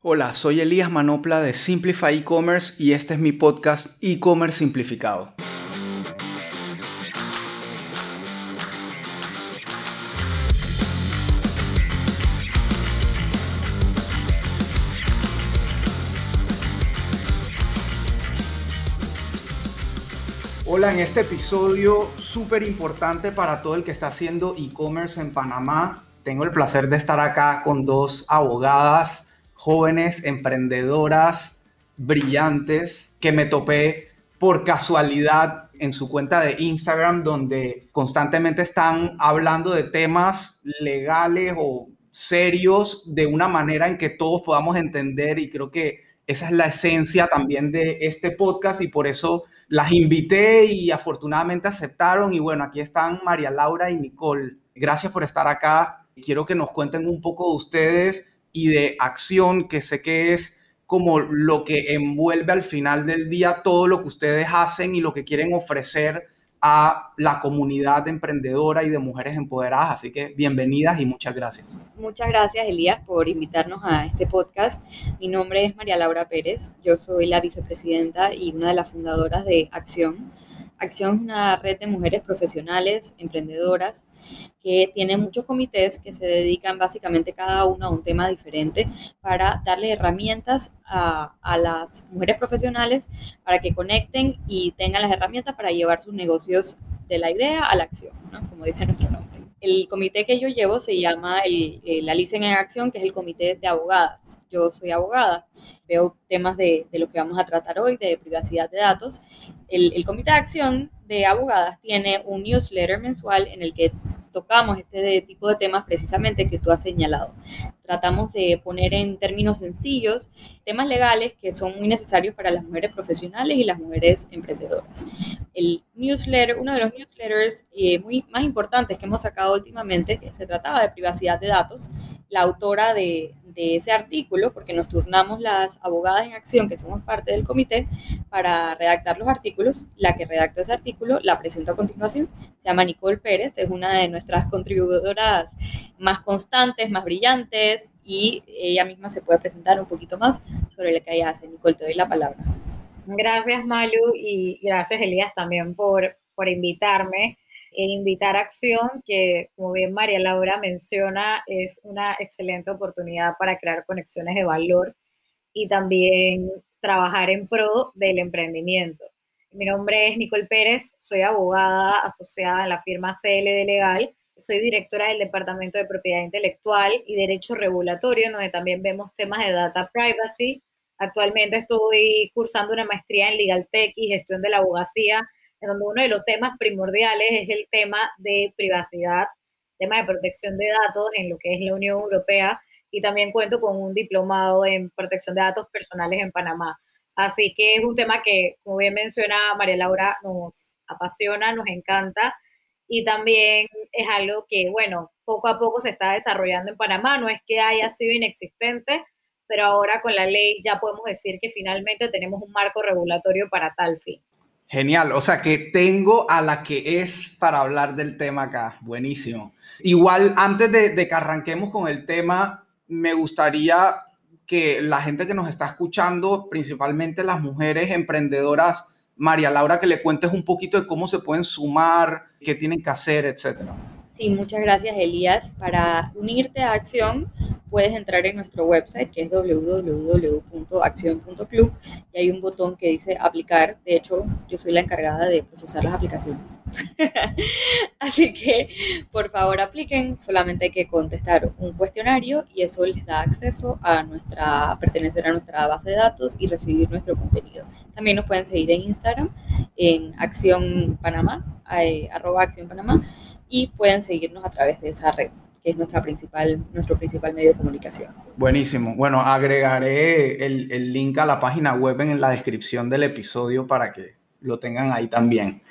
Hola, soy Elías Manopla de Simplify E-Commerce y este es mi podcast E-Commerce Simplificado. Hola, en este episodio súper importante para todo el que está haciendo e-commerce en Panamá, tengo el placer de estar acá con dos abogadas jóvenes emprendedoras brillantes que me topé por casualidad en su cuenta de Instagram donde constantemente están hablando de temas legales o serios de una manera en que todos podamos entender y creo que esa es la esencia también de este podcast y por eso las invité y afortunadamente aceptaron y bueno, aquí están María Laura y Nicole. Gracias por estar acá. Quiero que nos cuenten un poco de ustedes y de acción, que sé que es como lo que envuelve al final del día todo lo que ustedes hacen y lo que quieren ofrecer a la comunidad emprendedora y de mujeres empoderadas. Así que bienvenidas y muchas gracias. Muchas gracias, Elías, por invitarnos a este podcast. Mi nombre es María Laura Pérez. Yo soy la vicepresidenta y una de las fundadoras de Acción. Acción es una red de mujeres profesionales, emprendedoras, que tiene muchos comités que se dedican básicamente cada uno a un tema diferente para darle herramientas a, las mujeres profesionales para que conecten y tengan las herramientas para llevar sus negocios de la idea a la acción, como dice nuestro nombre. El comité que yo llevo se llama el, la Licen en Acción, que es el comité de abogadas. Yo soy abogada, veo temas de, de lo que vamos a tratar hoy, de privacidad de datos. El comité de acción de abogadas tiene un newsletter mensual en el que tocamos este tipo de temas precisamente que tú has señalado. Tratamos de poner en términos sencillos temas legales que son muy necesarios para las mujeres profesionales y las mujeres emprendedoras. El newsletter, uno de los newsletters eh, muy, más importantes que hemos sacado últimamente, que se trataba de privacidad de datos, la autora de, ese artículo, porque nos turnamos las abogadas en acción, que somos parte del comité, para redactar los artículos. La que redactó ese artículo la presento a continuación. Se llama Nicole Pérez, es una de nuestras contribuidoras más constantes, más brillantes, y ella misma se puede presentar un poquito más sobre lo que ella hace. Nicole, te doy la palabra. Gracias, Malu, y gracias, Elías, también por, por invitarme e invitar a acción, que como bien María Laura menciona, es una excelente oportunidad para crear conexiones de valor y también trabajar en pro del emprendimiento. Mi nombre es Nicole Pérez, soy abogada asociada en la firma CLD Legal, soy directora del Departamento de Propiedad Intelectual y Derecho Regulatorio, donde también vemos temas de data privacy. Actualmente estoy cursando una maestría en Legal Tech y gestión de la abogacía en donde uno de los temas primordiales es el tema de privacidad, tema de protección de datos en lo que es la Unión Europea y también cuento con un diplomado en protección de datos personales en Panamá. Así que es un tema que, como bien menciona María Laura, nos apasiona, nos encanta y también es algo que, bueno, poco a poco se está desarrollando en Panamá. No es que haya sido inexistente, pero ahora con la ley ya podemos decir que finalmente tenemos un marco regulatorio para tal fin. Genial, o sea que tengo a la que es para hablar del tema acá. Buenísimo. Igual, antes de, que arranquemos con el tema, me gustaría que la gente que nos está escuchando, principalmente las mujeres emprendedoras, María Laura, que le cuentes un poquito de cómo se pueden sumar, qué tienen que hacer, etcétera. Sí, muchas gracias, Elías. Para unirte a Acción, puedes entrar en nuestro website que es www.accion.club y hay un botón que dice aplicar. De hecho, yo soy la encargada de procesar las aplicaciones. Así que, por favor, apliquen. Solamente hay que contestar un cuestionario y eso les da acceso a nuestra, pertenecer a nuestra base de datos y recibir nuestro contenido. También nos pueden seguir en Instagram, en Acción Panamá, eh, arroba Acción Panamá, y pueden seguirnos a través de esa red que es nuestra principal, nuestro principal medio de comunicación. Buenísimo. Bueno, agregaré el, el link a la página web en la descripción del episodio para que lo tengan ahí también.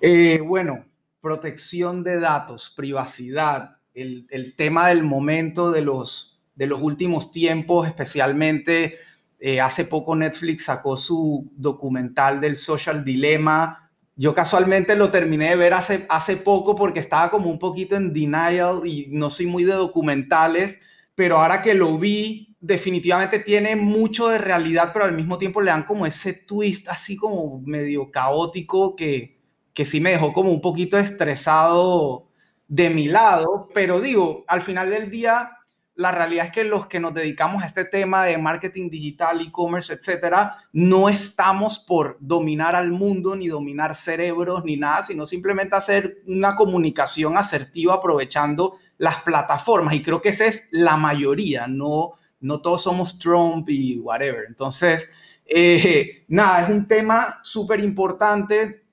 Eh, bueno, protección de datos, privacidad, el, el, tema del momento de los, de los últimos tiempos, especialmente eh, hace poco Netflix sacó su documental del social dilema yo casualmente lo terminé de ver hace, hace poco porque estaba como un poquito en denial y no soy muy de documentales, pero ahora que lo vi, definitivamente tiene mucho de realidad, pero al mismo tiempo le dan como ese twist así como medio caótico que, que sí me dejó como un poquito estresado de mi lado, pero digo, al final del día, la realidad es que los que nos dedicamos a este tema de marketing digital, e-commerce, etcétera, no estamos por dominar al mundo, ni dominar cerebros, ni nada, sino simplemente hacer una comunicación asertiva aprovechando las plataformas. Y creo que esa es la mayoría, no, no todos somos Trump y whatever. Entonces, eh, nada, es un tema súper importante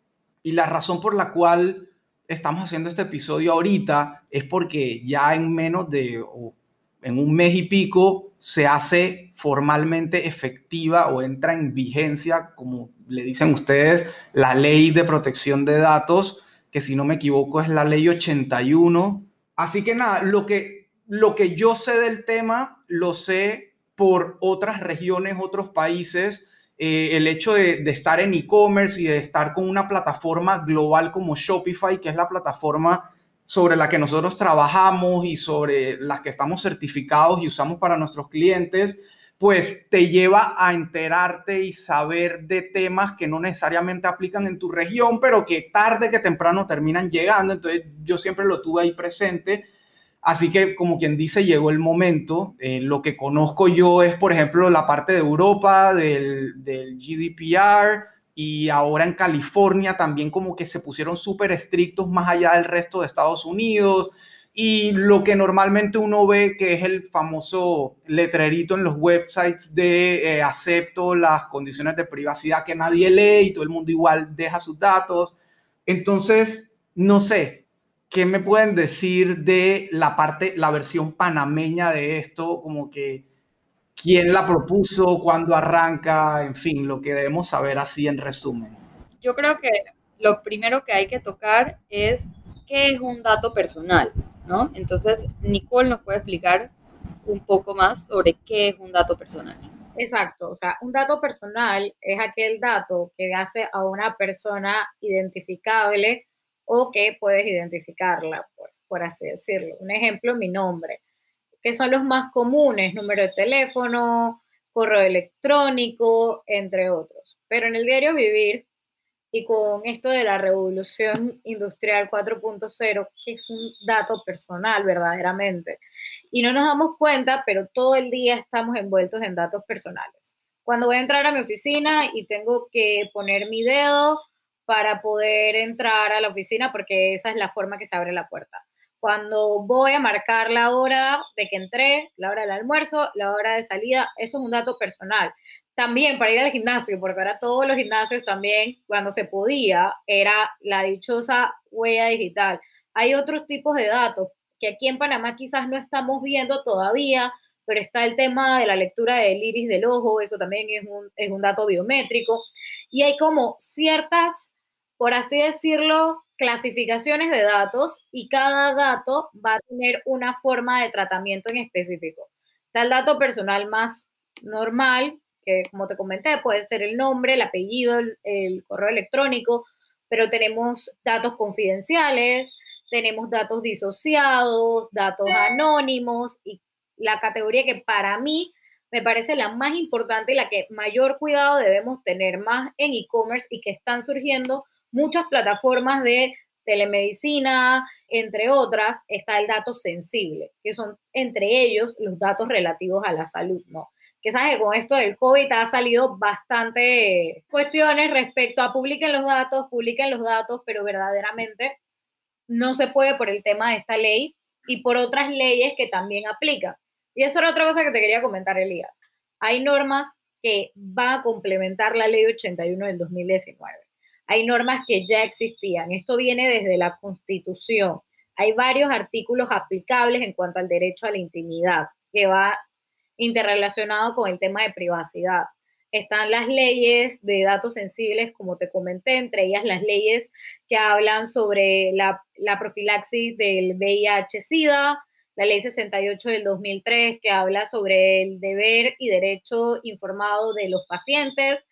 y la razón por la cual estamos haciendo este episodio ahorita es porque ya en menos de, en un mes y pico, se hace formalmente efectiva o entra en vigencia, como le dicen ustedes, la ley de protección de datos, que si no me equivoco es la ley 81. Así que nada, lo que, lo que yo sé del tema, lo sé por otras regiones, otros países. Eh, el hecho de, de estar en e-commerce y de estar con una plataforma global como Shopify, que es la plataforma sobre la que nosotros trabajamos y sobre las que estamos certificados y usamos para nuestros clientes, pues te lleva a enterarte y saber de temas que no necesariamente aplican en tu región, pero que tarde que temprano terminan llegando. Entonces yo siempre lo tuve ahí presente. Así que, como quien dice, llegó el momento. Eh, lo que conozco yo es, por ejemplo, la parte de Europa, del, del GDPR, y ahora en California también como que se pusieron súper estrictos más allá del resto de Estados Unidos y lo que normalmente uno ve que es el famoso letrerito en los websites de eh, acepto las condiciones de privacidad que nadie lee y todo el mundo igual deja sus datos. Entonces, no sé, ¿qué me pueden decir de la parte, la versión panameña de esto? Como que quién la propuso, cuándo arranca, en fin, lo que debemos saber así en resumen. Yo creo que lo primero que hay que tocar es qué es un dato personal, ¿no? Entonces, Nicole nos puede explicar un poco más sobre qué es un dato personal. Exacto, o sea, un dato personal es aquel dato que hace a una persona identificable o que puedes identificarla, pues, por así decirlo. Un ejemplo, mi nombre que son los más comunes, número de teléfono, correo electrónico, entre otros. Pero en el diario vivir y con esto de la revolución industrial 4.0, que es un dato personal verdaderamente, y no nos damos cuenta, pero todo el día estamos envueltos en datos personales. Cuando voy a entrar a mi oficina y tengo que poner mi dedo para poder entrar a la oficina, porque esa es la forma que se abre la puerta cuando voy a marcar la hora de que entré, la hora del almuerzo, la hora de salida, eso es un dato personal. También para ir al gimnasio, porque ahora todos los gimnasios también, cuando se podía, era la dichosa huella digital. Hay otros tipos de datos que aquí en Panamá quizás no estamos viendo todavía, pero está el tema de la lectura del iris del ojo, eso también es un, es un dato biométrico. Y hay como ciertas, por así decirlo, clasificaciones de datos y cada dato va a tener una forma de tratamiento en específico. Está el dato personal más normal, que como te comenté, puede ser el nombre, el apellido, el, correo electrónico, pero tenemos datos confidenciales, tenemos datos disociados, datos anónimos y la categoría que para mí me parece la más importante y la que mayor cuidado debemos tener más en e-commerce y que están surgiendo muchas plataformas de telemedicina, entre otras, está el dato sensible, que son entre ellos los datos relativos a la salud, ¿no? Que sabes que con esto del COVID ha salido bastante cuestiones respecto a publiquen los datos, publiquen los datos, pero verdaderamente no se puede por el tema de esta ley y por otras leyes que también aplican. Y eso era otra cosa que te quería comentar, Elías. Hay normas que van a complementar la ley 81 del 2019 hay normas que ya existían. Esto viene desde la Constitución. Hay varios artículos aplicables en cuanto al derecho a la intimidad, que va interrelacionado con el tema de privacidad. Están las leyes de datos sensibles, como te comenté, entre ellas las leyes que hablan sobre la, la profilaxis del VIH-Sida, la ley 68 del 2003 que habla sobre el deber y derecho informado de los pacientes,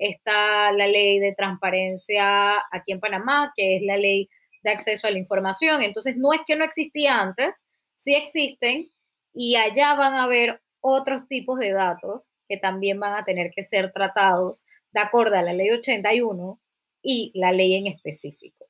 está la ley de transparencia aquí en Panamá, que es la ley de acceso a la información. Entonces, no es que no existía antes, sí existen y allá van a haber otros tipos de datos que también van a tener que ser tratados de acuerdo a la ley 81 y la ley en específico.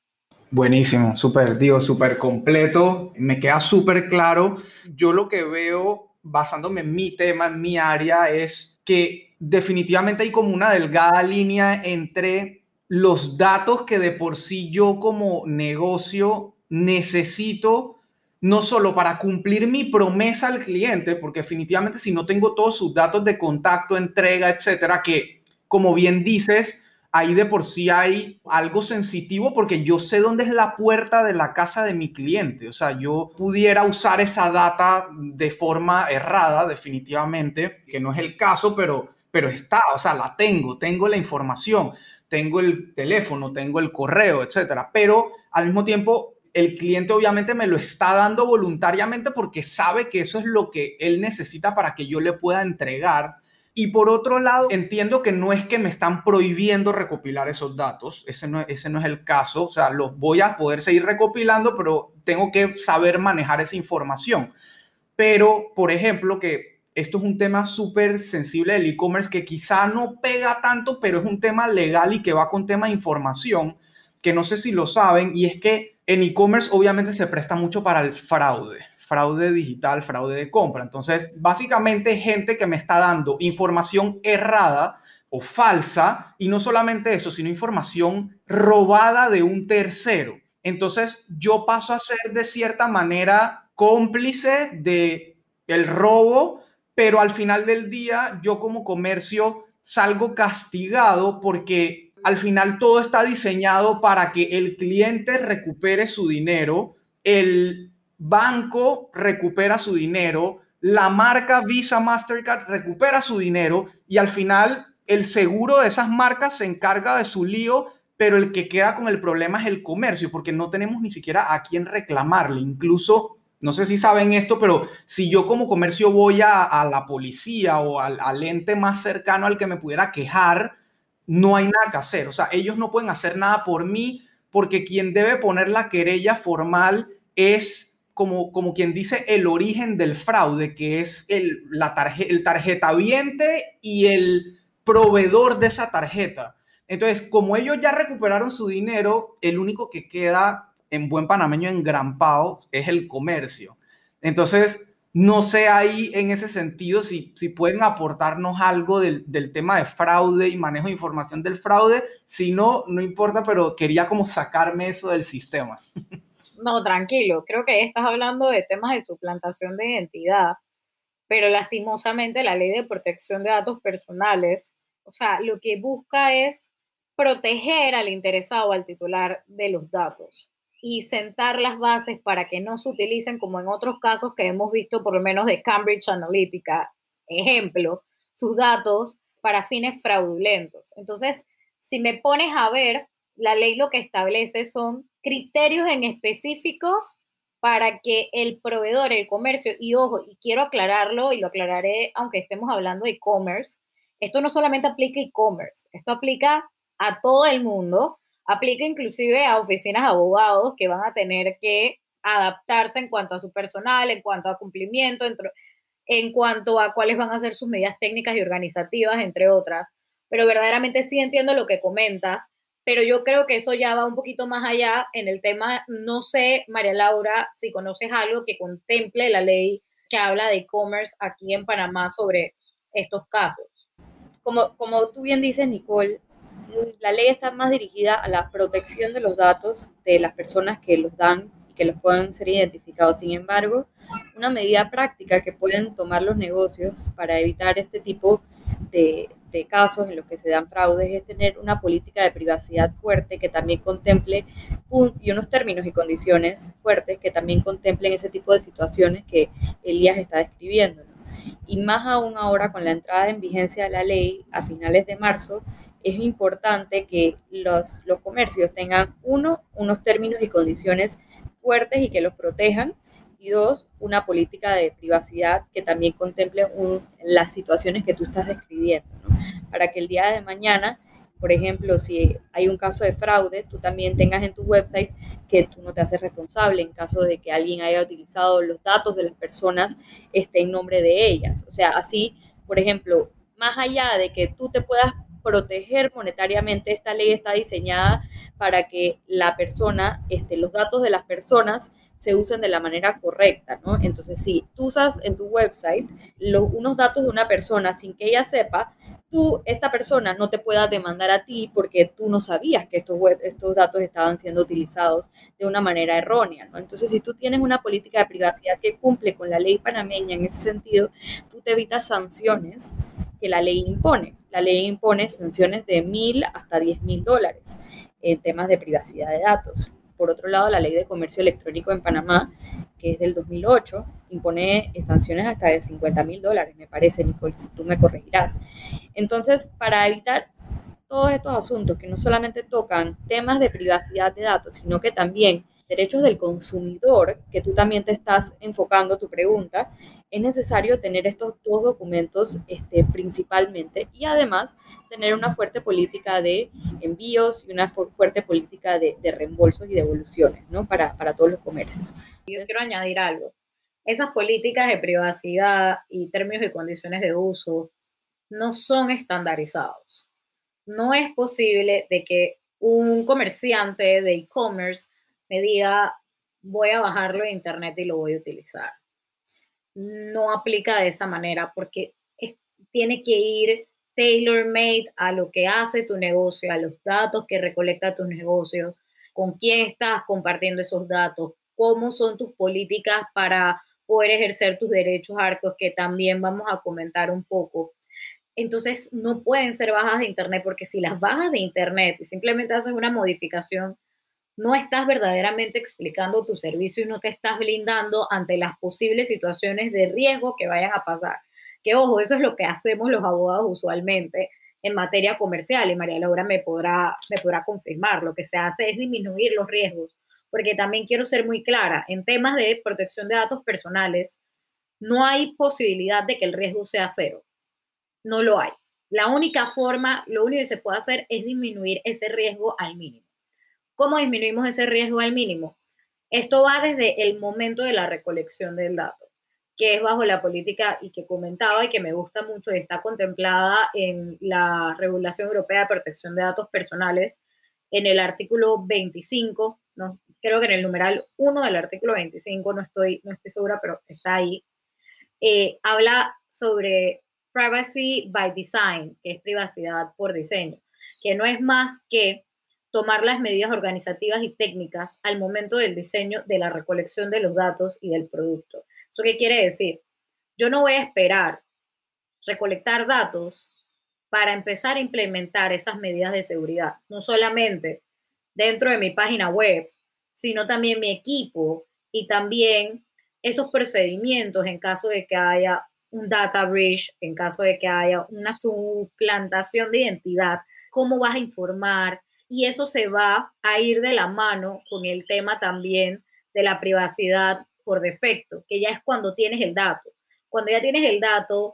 Buenísimo, súper, digo, súper completo, me queda súper claro. Yo lo que veo, basándome en mi tema, en mi área, es que definitivamente hay como una delgada línea entre los datos que de por sí yo como negocio necesito no solo para cumplir mi promesa al cliente, porque definitivamente si no tengo todos sus datos de contacto, entrega, etcétera, que como bien dices, ahí de por sí hay algo sensitivo porque yo sé dónde es la puerta de la casa de mi cliente. O sea, yo pudiera usar esa data de forma errada, definitivamente, que no es el caso, pero, pero está, o sea, la tengo, tengo la información, tengo el teléfono, tengo el correo, etcétera. Pero al mismo tiempo, el cliente obviamente me lo está dando voluntariamente porque sabe que eso es lo que él necesita para que yo le pueda entregar. Y por otro lado, entiendo que no es que me están prohibiendo recopilar esos datos, ese no, ese no es el caso, o sea, los voy a poder seguir recopilando, pero tengo que saber manejar esa información. Pero, por ejemplo, que esto es un tema súper sensible del e-commerce que quizá no pega tanto, pero es un tema legal y que va con tema de información, que no sé si lo saben, y es que en e-commerce obviamente se presta mucho para el fraude, fraude digital, fraude de compra. Entonces, básicamente gente que me está dando información errada o falsa, y no solamente eso, sino información robada de un tercero. Entonces, yo paso a ser de cierta manera cómplice de el robo, pero al final del día yo como comercio salgo castigado porque al final todo está diseñado para que el cliente recupere su dinero, el banco recupera su dinero, la marca Visa Mastercard recupera su dinero y al final el seguro de esas marcas se encarga de su lío, pero el que queda con el problema es el comercio, porque no tenemos ni siquiera a quién reclamarle. Incluso, no sé si saben esto, pero si yo como comercio voy a, la policía o al, ente más cercano al que me pudiera quejar, no hay nada que hacer. O sea, ellos no pueden hacer nada por mí porque quien debe poner la querella formal es como, como quien dice el origen del fraude, que es el, la el tarjeta viente y el proveedor de esa tarjeta. Entonces, como ellos ya recuperaron su dinero, el único que queda en buen panameño engrampado es el comercio. Entonces, no sé ahí en ese sentido si, si pueden aportarnos algo del, tema de fraude y manejo de información del fraude. Si no, no importa, pero quería como sacarme eso del sistema. No, tranquilo. Creo que estás hablando de temas de suplantación de identidad, pero lastimosamente la ley de protección de datos personales, o sea, lo que busca es proteger al interesado, al titular de los datos y sentar las bases para que no se utilicen como en otros casos que hemos visto, por lo menos de Cambridge Analytica, ejemplo, sus datos para fines fraudulentos. Entonces, si me pones a ver, la ley lo que establece son criterios en específicos para que el proveedor, el comercio, y ojo, y quiero aclararlo y lo aclararé aunque estemos hablando de e-commerce, esto no solamente aplica e-commerce, esto aplica a todo el mundo Aplica inclusive a oficinas de abogados que van a tener que adaptarse en cuanto a su personal, en cuanto a cumplimiento, en cuanto a cuáles van a ser sus medidas técnicas y organizativas, entre otras. Pero verdaderamente sí entiendo lo que comentas, pero yo creo que eso ya va un poquito más allá en el tema, no sé, María Laura, si conoces algo que contemple la ley que habla de e-commerce aquí en Panamá sobre estos casos. Como, como tú bien dices, Nicole, la ley está más dirigida a la protección de los datos de las personas que los dan y que los puedan ser identificados. Sin embargo, una medida práctica que pueden tomar los negocios para evitar este tipo de, de casos en los que se dan fraudes es tener una política de privacidad fuerte que también contemple y unos términos y condiciones fuertes que también contemplen ese tipo de situaciones que Elías está describiendo. Y más aún ahora con la entrada en vigencia de la ley a finales de marzo, es importante que los, los comercios tengan, uno, unos términos y condiciones fuertes y que los protejan, y dos, una política de privacidad que también contemple las situaciones que tú estás describiendo, para que el día de mañana por ejemplo, si hay un caso de fraude, tú también tengas en tu website que tú no te haces responsable en caso de que alguien haya utilizado los datos de las personas esté en nombre de ellas. O sea, así, por ejemplo, más allá de que tú te puedas proteger monetariamente, esta ley está diseñada para que la persona, este, los datos de las personas se usen de la manera correcta, ¿no? Entonces, si tú usas en tu website unos datos de una persona sin que ella sepa, tú, esta persona no te pueda demandar a ti porque tú no sabías que estos, web, estos datos estaban siendo utilizados de una manera errónea, ¿no? Entonces, si tú tienes una política de privacidad que cumple con la ley panameña en ese sentido, tú te evitas sanciones que la ley impone. La ley impone sanciones de mil hasta diez mil dólares en temas de privacidad de datos. Por otro lado, la ley de comercio electrónico en Panamá, que es del 2008, impone sanciones hasta de 50 mil dólares, me parece, Nicole, si tú me corregirás. Entonces, para evitar todos estos asuntos que no solamente tocan temas de privacidad de datos, sino que también derechos del consumidor, que tú también te estás enfocando tu pregunta, es necesario tener estos dos documentos este, principalmente y además tener una fuerte política de envíos y una fuerte política de, reembolsos y devoluciones ¿no? para, para todos los comercios. Yo quiero añadir algo. Esas políticas de privacidad y términos y condiciones de uso no son estandarizados. No es posible de que un comerciante de e-commerce me diga, voy a bajarlo de internet y lo voy a utilizar. No aplica de esa manera porque tiene que ir tailor-made a lo que hace tu negocio, a los datos que recolecta tu negocio, con quién estás compartiendo esos datos, cómo son tus políticas para poder ejercer tus derechos arcos, que también vamos a comentar un poco. Entonces, no pueden ser bajas de Internet, porque si las bajas de Internet y simplemente haces una modificación, no estás verdaderamente explicando tu servicio y no te estás blindando ante las posibles situaciones de riesgo que vayan a pasar. Que ojo, eso es lo que hacemos los abogados usualmente en materia comercial y María Laura me podrá, me podrá confirmar. Lo que se hace es disminuir los riesgos, porque también quiero ser muy clara, en temas de protección de datos personales, no hay posibilidad de que el riesgo sea cero. No lo hay. La única forma, lo único que se puede hacer es disminuir ese riesgo al mínimo. ¿Cómo disminuimos ese riesgo al mínimo? Esto va desde el momento de la recolección del dato, que es bajo la política y que comentaba y que me gusta mucho y está contemplada en la Regulación Europea de Protección de Datos Personales en el artículo 25, no, creo que en el numeral 1 del artículo 25, no estoy, no estoy segura, pero está ahí, eh, habla sobre privacy by design, que es privacidad por diseño, que no es más que tomar las medidas organizativas y técnicas al momento del diseño de la recolección de los datos y del producto. ¿Eso qué quiere decir? Yo no voy a esperar recolectar datos para empezar a implementar esas medidas de seguridad, no solamente dentro de mi página web, sino también mi equipo y también esos procedimientos en caso de que haya un data breach, en caso de que haya una suplantación de identidad, cómo vas a informar, y eso se va a ir de la mano con el tema también de la privacidad por defecto, que ya es cuando tienes el dato. Cuando ya tienes el dato,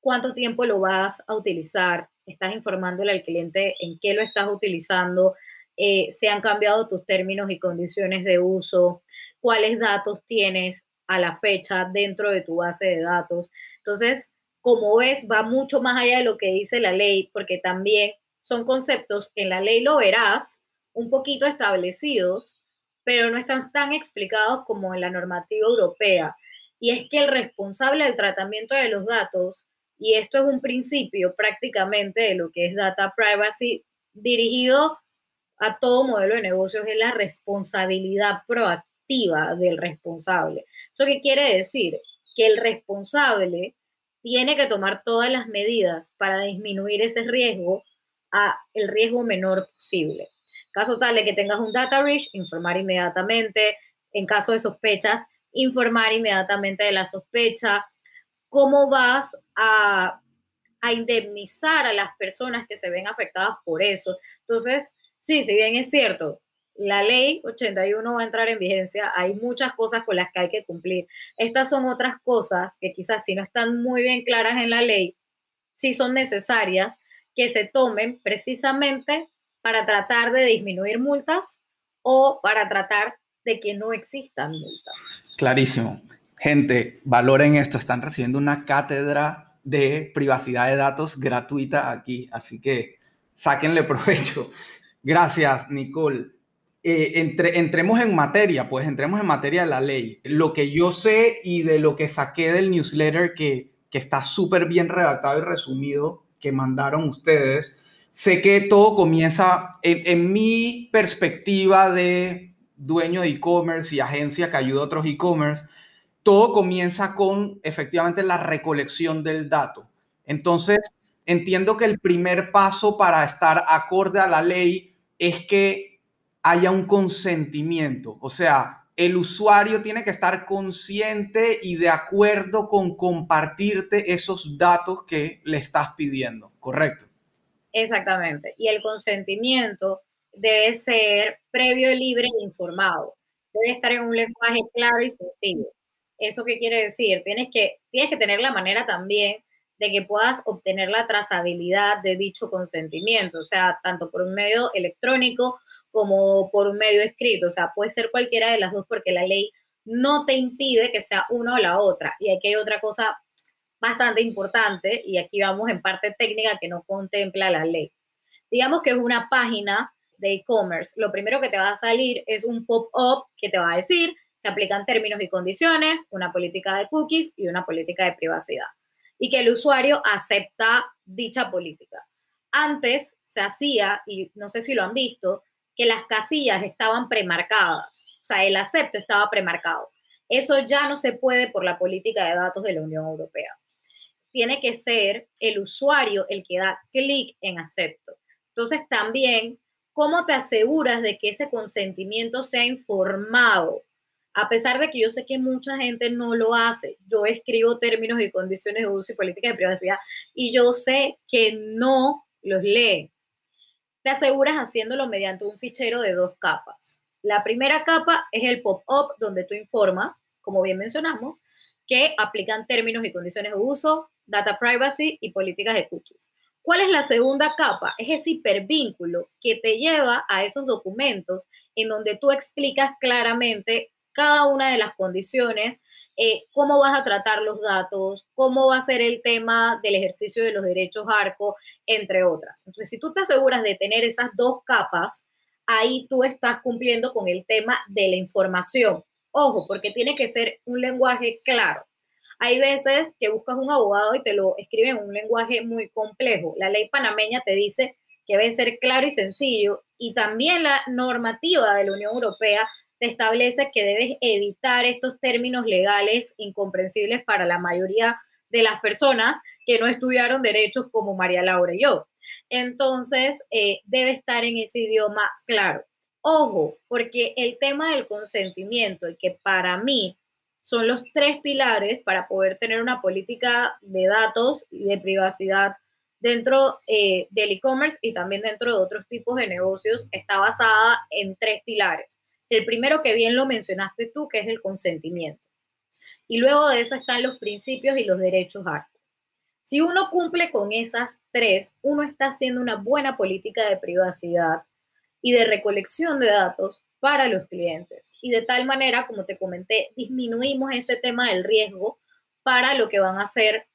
cuánto tiempo lo vas a utilizar, estás informándole al cliente en qué lo estás utilizando, eh, se han cambiado tus términos y condiciones de uso, cuáles datos tienes a la fecha dentro de tu base de datos. Entonces, como ves, va mucho más allá de lo que dice la ley, porque también son conceptos que en la ley lo verás un poquito establecidos, pero no están tan explicados como en la normativa europea. Y es que el responsable del tratamiento de los datos, y esto es un principio prácticamente de lo que es data privacy dirigido a todo modelo de negocios, es la responsabilidad proactiva del responsable. ¿Eso qué quiere decir? Que el responsable tiene que tomar todas las medidas para disminuir ese riesgo a el riesgo menor posible. Caso tal de que tengas un data breach, informar inmediatamente. En caso de sospechas, informar inmediatamente de la sospecha. ¿Cómo vas a, a indemnizar a las personas que se ven afectadas por eso? Entonces, sí, si bien es cierto, la ley 81 va a entrar en vigencia, hay muchas cosas con las que hay que cumplir. Estas son otras cosas que quizás si no están muy bien claras en la ley, sí son necesarias que se tomen precisamente para tratar de disminuir multas o para tratar de que no existan multas. Clarísimo. Gente, valoren esto, están recibiendo una cátedra de privacidad de datos gratuita aquí, así que sáquenle provecho. Gracias, Nicole. Eh, entre, entremos en materia, pues entremos en materia de la ley. Lo que yo sé y de lo que saqué del newsletter que, que está súper bien redactado y resumido que mandaron ustedes, sé que todo comienza en, en mi perspectiva de dueño de e-commerce y agencia que ayuda a otros e-commerce, todo comienza con efectivamente la recolección del dato. Entonces, entiendo que el primer paso para estar acorde a la ley es que haya un consentimiento. O sea, el usuario tiene que estar consciente y de acuerdo con compartirte esos datos que le estás pidiendo, ¿correcto? Exactamente. Y el consentimiento debe ser previo, libre e informado. Debe estar en un lenguaje claro y sencillo. ¿Eso qué quiere decir? Tienes que, tienes que tener la manera también de que puedas obtener la trazabilidad de dicho consentimiento, o sea, tanto por un medio electrónico como por un medio escrito. O sea, puede ser cualquiera de las dos porque la ley no te impide que sea una o la otra. Y aquí hay otra cosa bastante importante, y aquí vamos en parte técnica que no contempla la ley. Digamos que es una página de e-commerce. Lo primero que te va a salir es un pop-up que te va a decir que aplican términos y condiciones, una política de cookies y una política de privacidad. Y que el usuario acepta dicha política. Antes se hacía, y no sé si lo han visto, que las casillas estaban premarcadas, o sea, el acepto estaba premarcado. Eso ya no se puede por la política de datos de la Unión Europea. Tiene que ser el usuario el que da clic en acepto. Entonces, también, ¿cómo te aseguras de que ese consentimiento sea informado? A pesar de que yo sé que mucha gente no lo hace, yo escribo términos y condiciones de uso y política de privacidad y yo sé que no los leen te aseguras haciéndolo mediante un fichero de dos capas. La primera capa es el pop-up donde tú informas, como bien mencionamos, que aplican términos y condiciones de uso, data privacy y políticas de cookies. ¿Cuál es la segunda capa? Es ese hipervínculo que te lleva a esos documentos en donde tú explicas claramente cada una de las condiciones eh, cómo vas a tratar los datos, cómo va a ser el tema del ejercicio de los derechos ARCO, entre otras. Entonces, si tú te aseguras de tener esas dos capas, ahí tú estás cumpliendo con el tema de la información. Ojo, porque tiene que ser un lenguaje claro. Hay veces que buscas un abogado y te lo escribe en un lenguaje muy complejo. La ley panameña te dice que debe ser claro y sencillo y también la normativa de la Unión Europea te establece que debes evitar estos términos legales incomprensibles para la mayoría de las personas que no estudiaron derechos como María Laura y yo. Entonces, eh, debe estar en ese idioma claro. Ojo, porque el tema del consentimiento, y que para mí son los tres pilares para poder tener una política de datos y de privacidad dentro eh, del e-commerce y también dentro de otros tipos de negocios, está basada en tres pilares. El primero que bien lo mencionaste tú, que es el consentimiento. Y luego de eso están los principios y los derechos. Si uno cumple con esas tres, uno está haciendo una buena política de privacidad y de recolección de datos para los clientes. Y de tal manera, como te comenté, disminuimos ese tema del riesgo para lo que van a ser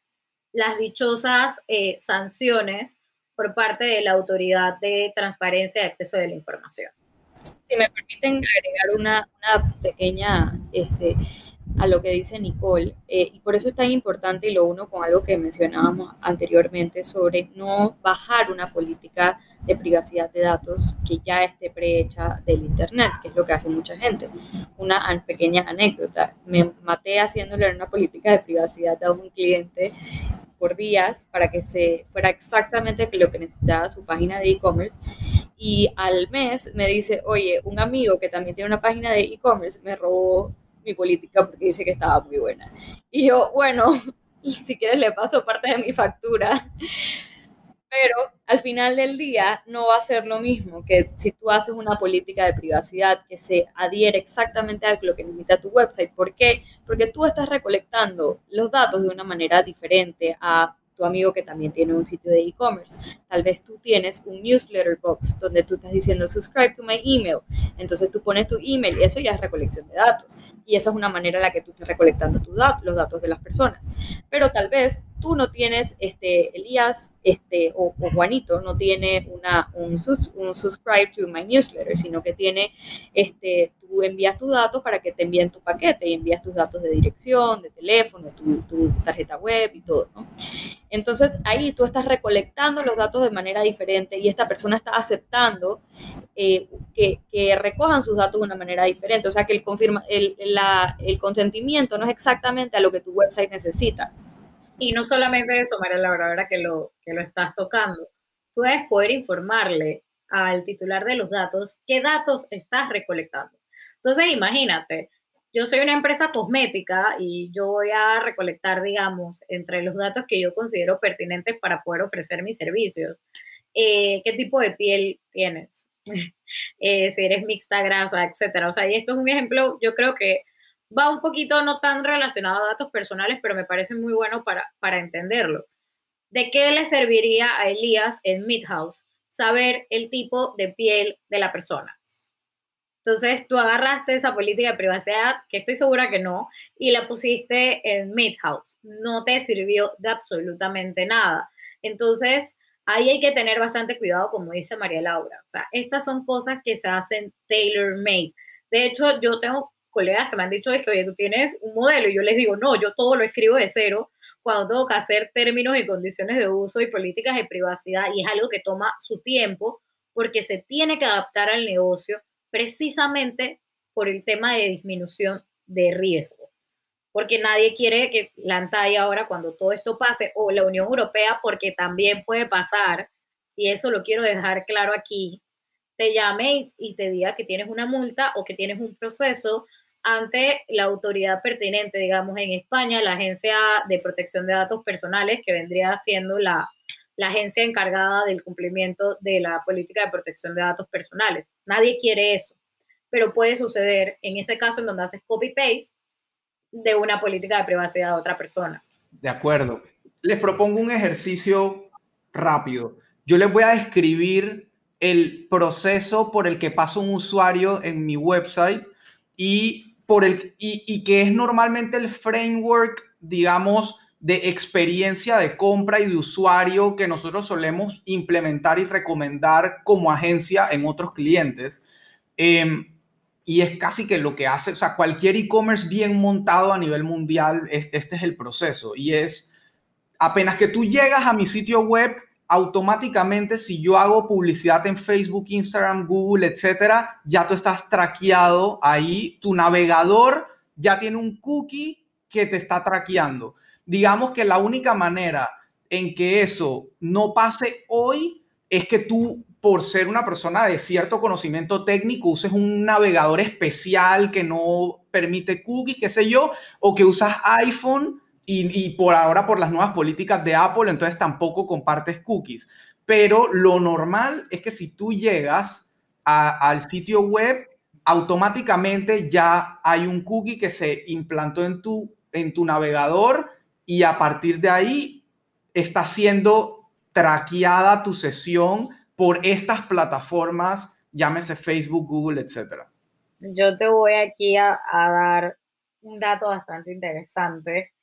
las dichosas eh, sanciones por parte de la Autoridad de Transparencia y Acceso de la Información. Si me permiten agregar una, una pequeña este, a lo que dice Nicole, eh, y por eso es tan importante, y lo uno con algo que mencionábamos anteriormente sobre no bajar una política de privacidad de datos que ya esté prehecha del Internet, que es lo que hace mucha gente. Una pequeña anécdota, me maté haciéndole una política de privacidad a un cliente por días para que se fuera exactamente lo que necesitaba su página de e-commerce y al mes me dice, oye, un amigo que también tiene una página de e-commerce me robó mi política porque dice que estaba muy buena. Y yo, bueno, si quieres le paso parte de mi factura. Pero al final del día no va a ser lo mismo que si tú haces una política de privacidad que se adhiere exactamente a lo que necesita tu website. ¿Por qué? Porque tú estás recolectando los datos de una manera diferente a tu amigo que también tiene un sitio de e-commerce. Tal vez tú tienes un newsletter box donde tú estás diciendo subscribe to my email. Entonces tú pones tu email y eso ya es recolección de datos. Y esa es una manera en la que tú estás recolectando tu los datos de las personas. Pero tal vez tú no tienes, este, Elías este, o, Juanito no tiene una, un, un subscribe to my newsletter, sino que tiene, este, tú envías tus datos para que te envíen tu paquete y envías tus datos de dirección, de teléfono, tu, tarjeta web y todo, ¿no? Entonces ahí tú estás recolectando los datos de manera diferente y esta persona está aceptando eh, que, que, recojan sus datos de una manera diferente. O sea que el, confirma, el, el consentimiento no es exactamente a lo que tu website necesita. Y no solamente eso, María Laura, ahora que lo, que lo estás tocando, tú debes poder informarle al titular de los datos qué datos estás recolectando. Entonces, imagínate, yo soy una empresa cosmética y yo voy a recolectar, digamos, entre los datos que yo considero pertinentes para poder ofrecer mis servicios. Eh, ¿Qué tipo de piel tienes? Eh, si eres mixta, grasa, etcétera. O sea, y esto es un ejemplo, yo creo que va un poquito no tan relacionado a datos personales, pero me parece muy bueno para, para entenderlo. ¿De qué le serviría a Elías en Midhouse saber el tipo de piel de la persona? Entonces tú agarraste esa política de privacidad, que estoy segura que no, y la pusiste en Midhouse. No te sirvió de absolutamente nada. Entonces ahí hay que tener bastante cuidado, como dice María Laura. O sea, estas son cosas que se hacen tailor-made. De hecho, yo tengo colegas que me han dicho es que, oye, tú tienes un modelo y yo les digo, no, yo todo lo escribo de cero cuando tengo que hacer términos y condiciones de uso y políticas de privacidad y es algo que toma su tiempo porque se tiene que adaptar al negocio precisamente por el tema de disminución de riesgo. Porque nadie quiere que la antalla ahora cuando todo esto pase o la Unión Europea porque también puede pasar y eso lo quiero dejar claro aquí, te llame y te diga que tienes una multa o que tienes un proceso ante la autoridad pertinente, digamos en España, la Agencia de Protección de Datos Personales, que vendría siendo la, la agencia encargada del cumplimiento de la política de protección de datos personales. Nadie quiere eso, pero puede suceder en ese caso en donde haces copy-paste de una política de privacidad de otra persona. De acuerdo. Les propongo un ejercicio rápido. Yo les voy a describir el proceso por el que pasa un usuario en mi website y y, que es normalmente el framework, digamos, de experiencia de compra y de usuario que nosotros solemos implementar y recomendar como agencia en otros clientes. Em, y es casi que lo que hace, o sea, cualquier e-commerce bien montado a nivel mundial, este es el proceso. Y es, apenas que tú llegas a mi sitio web, automáticamente si yo hago publicidad en Facebook, Instagram, Google, etcétera, ya tú estás traqueado ahí, tu navegador ya tiene un cookie que te está traqueando. Digamos que la única manera en que eso no pase hoy es que tú, por ser una persona de cierto conocimiento técnico, uses un navegador especial que no permite cookies, qué sé yo, o que usas iPhone y, por ahora por las nuevas políticas de Apple, entonces tampoco compartes cookies. Pero lo normal es que si tú llegas al sitio web, automáticamente ya hay un cookie que se implantó en tu, en tu navegador y a partir de ahí está siendo traqueada tu sesión por estas plataformas, llámese Facebook, Google, etc. Yo te voy aquí a dar un dato bastante interesante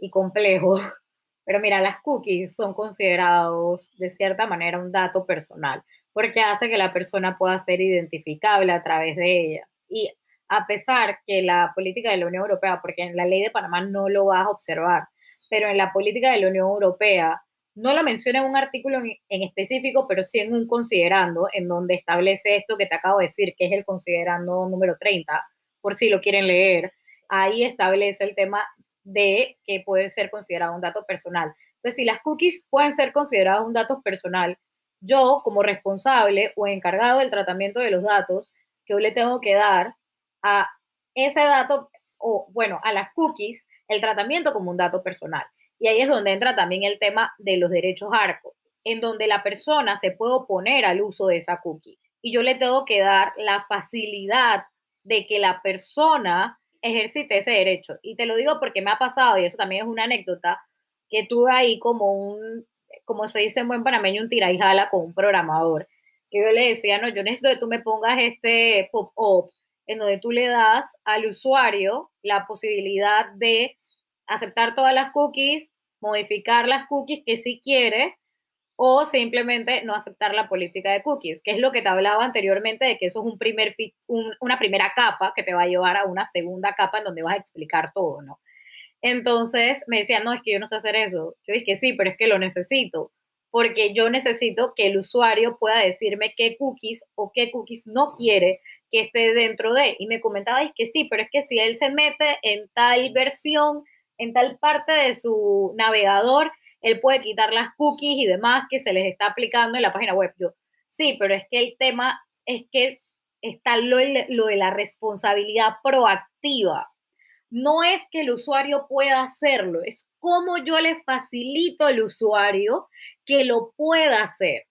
y complejo. Pero mira, las cookies son considerados de cierta manera un dato personal, porque hace que la persona pueda ser identificable a través de ellas. Y a pesar que la política de la Unión Europea, porque en la ley de Panamá no lo vas a observar, pero en la política de la Unión Europea no lo menciona en un artículo en, en, específico, pero sí en un considerando, en donde establece esto que te acabo de decir, que es el considerando número 30, por si lo quieren leer. Ahí establece el tema de que puede ser considerado un dato personal. Entonces, si las cookies pueden ser consideradas un dato personal, yo como responsable o encargado del tratamiento de los datos, yo le tengo que dar a ese dato, o bueno, a las cookies, el tratamiento como un dato personal. Y ahí es donde entra también el tema de los derechos ARCO, en donde la persona se puede oponer al uso de esa cookie. Y yo le tengo que dar la facilidad de que la persona ejercite ese derecho. Y te lo digo porque me ha pasado, y eso también es una anécdota, que tuve ahí como un, como se dice en buen panameño, un tira y jala con un programador. Que yo le decía, no, yo necesito que tú me pongas este pop-up en donde tú le das al usuario la posibilidad de aceptar todas las cookies, modificar las cookies que sí quiere o simplemente no aceptar la política de cookies, que es lo que te hablaba anteriormente de que eso es un primer, una primera capa que te va a llevar a una segunda capa en donde vas a explicar todo, ¿no? Entonces me decían, no, es que yo no sé hacer eso. Yo dije, sí, pero es que lo necesito, porque yo necesito que el usuario pueda decirme qué cookies o qué cookies no quiere que esté dentro de. Y me comentaba, es que sí, pero es que si él se mete en tal versión, en tal parte de su navegador, él puede quitar las cookies y demás que se les está aplicando en la página web. Yo, sí, pero es que el tema es que está lo, lo de la responsabilidad proactiva no es que el usuario pueda hacerlo, es cómo yo le facilito al usuario que lo pueda hacer.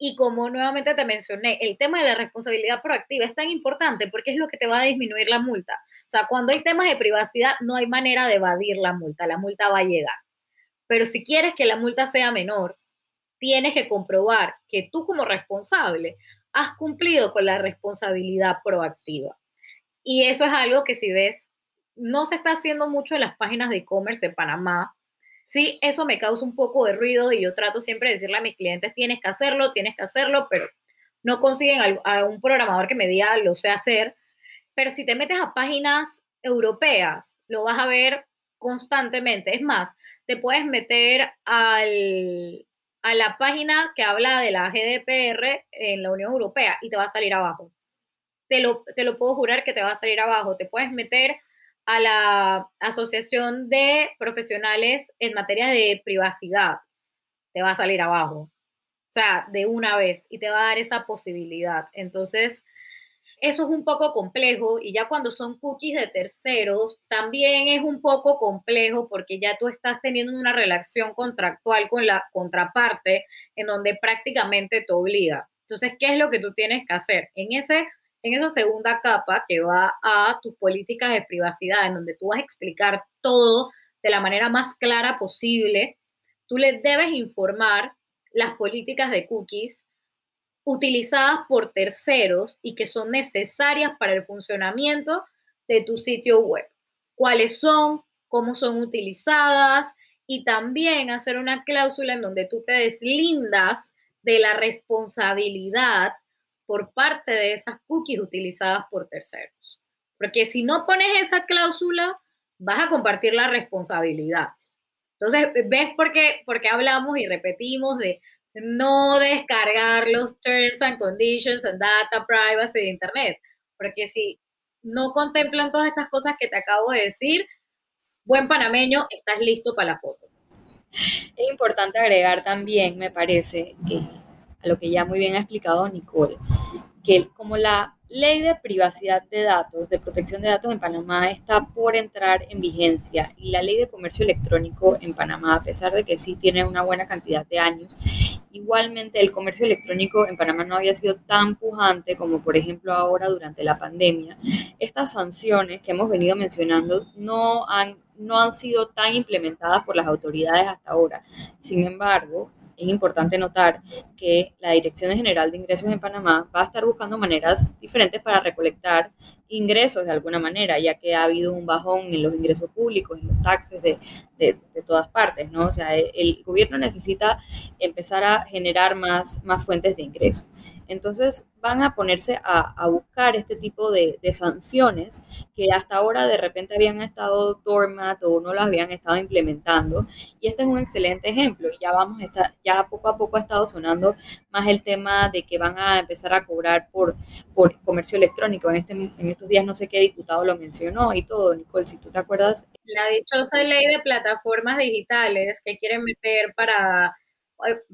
Y como nuevamente te mencioné, el tema de la responsabilidad proactiva es tan importante porque es lo que te va a disminuir la multa. O sea, cuando hay temas de privacidad, no hay manera de evadir la multa, la multa va a llegar. Pero si quieres que la multa sea menor, tienes que comprobar que tú como responsable has cumplido con la responsabilidad proactiva. Y eso es algo que si ves no se está haciendo mucho en las páginas de e-commerce de Panamá. Sí, eso me causa un poco de ruido y yo trato siempre de decirle a mis clientes, tienes que hacerlo, tienes que hacerlo, pero no consiguen a un programador que me diga, lo sé hacer. Pero si te metes a páginas europeas, lo vas a ver constantemente. Es más, te puedes meter al, a la página que habla de la GDPR en la Unión Europea y te va a salir abajo. Te lo, te lo puedo jurar que te va a salir abajo. Te puedes meter a la Asociación de Profesionales en materia de privacidad, te va a salir abajo. O sea, de una vez y te va a dar esa posibilidad. Entonces, eso es un poco complejo y ya cuando son cookies de terceros, también es un poco complejo porque ya tú estás teniendo una relación contractual con la contraparte en donde prácticamente te obliga. Entonces, ¿qué es lo que tú tienes que hacer? En ese en esa segunda capa que va a tus políticas de privacidad, en donde tú vas a explicar todo de la manera más clara posible, tú le debes informar las políticas de cookies utilizadas por terceros y que son necesarias para el funcionamiento de tu sitio web. ¿Cuáles son? ¿Cómo son utilizadas? Y también hacer una cláusula en donde tú te deslindas de la responsabilidad por parte de esas cookies utilizadas por terceros. Porque si no pones esa cláusula, vas a compartir la responsabilidad. Entonces, ¿ves por qué, hablamos y repetimos de no descargar los terms and conditions and data privacy de Internet? Porque si no contemplan todas estas cosas que te acabo de decir, buen panameño, estás listo para la foto. Es importante agregar también, me parece, eh, a lo que ya muy bien ha explicado Nicole, que como la ley de privacidad de datos, de protección de datos en Panamá está por entrar en vigencia y la ley de comercio electrónico en Panamá, a pesar de que sí tiene una buena cantidad de años, igualmente el comercio electrónico en Panamá no había sido tan pujante como por ejemplo ahora durante la pandemia. Estas sanciones que hemos venido mencionando no han, no han sido tan implementadas por las autoridades hasta ahora. Sin embargo, es importante notar que la Dirección General de Ingresos en Panamá va a estar buscando maneras diferentes para recolectar ingresos de alguna manera, ya que ha habido un bajón en los ingresos públicos, en los taxes de, de, todas partes, ¿no? O sea, el, gobierno necesita empezar a generar más, más fuentes de ingresos. Entonces van a ponerse a, buscar este tipo de, sanciones que hasta ahora de repente habían estado dormat o no las habían estado implementando. Y este es un excelente ejemplo. Y ya vamos, a ya poco a poco ha estado sonando más el tema de que van a empezar a cobrar por, por comercio electrónico. En, este, en estos días no sé qué diputado lo mencionó y todo, Nicole, si tú te acuerdas. La dichosa ley de plataformas digitales que quieren meter para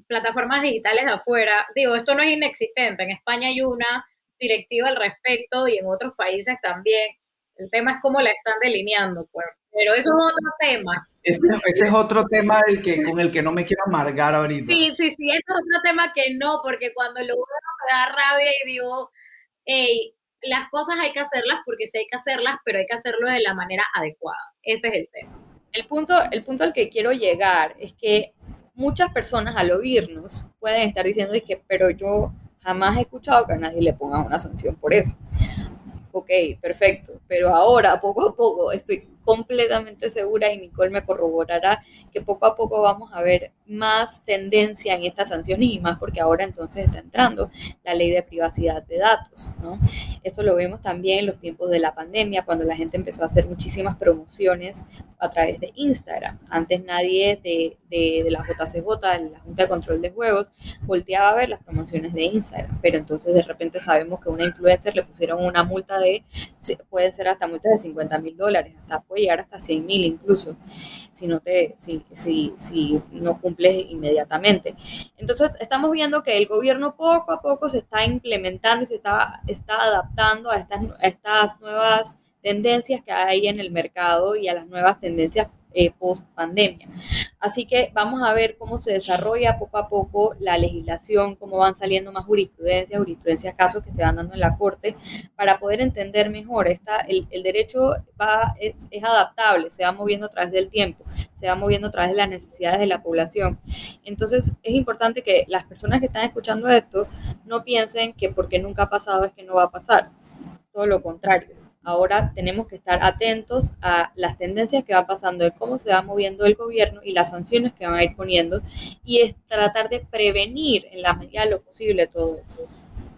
plataformas digitales de afuera. Digo, esto no es inexistente. En España hay una directiva al respecto y en otros países también. El tema es cómo la están delineando, pues. Pero eso es otro tema. Ese, es otro tema del que, con el que no me quiero amargar ahorita. Sí, sí, sí, es otro tema que no, porque cuando lo uno me da rabia y digo, hey, las cosas hay que hacerlas porque sí hay que hacerlas, pero hay que hacerlo de la manera adecuada. Ese es el tema. El punto, el punto al que quiero llegar es que muchas personas al oírnos pueden estar diciendo que, pero yo jamás he escuchado que a nadie le ponga una sanción por eso. Ok, perfecto, pero ahora poco a poco estoy completamente segura y Nicole me corroborará que poco a poco vamos a ver más tendencia en estas sanciones y más porque ahora entonces está entrando la ley de privacidad de datos. ¿no? Esto lo vemos también en los tiempos de la pandemia, cuando la gente empezó a hacer muchísimas promociones a través de Instagram. Antes nadie de, de, la JCJ, de la Junta de Control de Juegos, volteaba a ver las promociones de Instagram, pero entonces de repente sabemos que a una influencer le pusieron una multa de, pueden ser hasta multas de 50 mil dólares, hasta puede llegar hasta 100 mil incluso, si no, te, si, si, si no cumples inmediatamente. Entonces, estamos viendo que el gobierno poco a poco se está implementando y se está, está adaptando a estas, a estas nuevas tendencias que hay en el mercado y a las nuevas tendencias eh, post pandemia. Así que vamos a ver cómo se desarrolla poco a poco la legislación, cómo van saliendo más jurisprudencias, jurisprudencias, casos que se van dando en la Corte, para poder entender mejor. Esta, el, el derecho va, es, es adaptable, se va moviendo a través del tiempo, se va moviendo a través de las necesidades de la población. Entonces es importante que las personas que están escuchando esto no piensen que porque nunca ha pasado es que no va a pasar. Todo lo contrario Ahora tenemos que estar atentos a las tendencias que va pasando, de cómo se va moviendo el gobierno y las sanciones que van a ir poniendo y es tratar de prevenir en la medida de lo posible todo eso.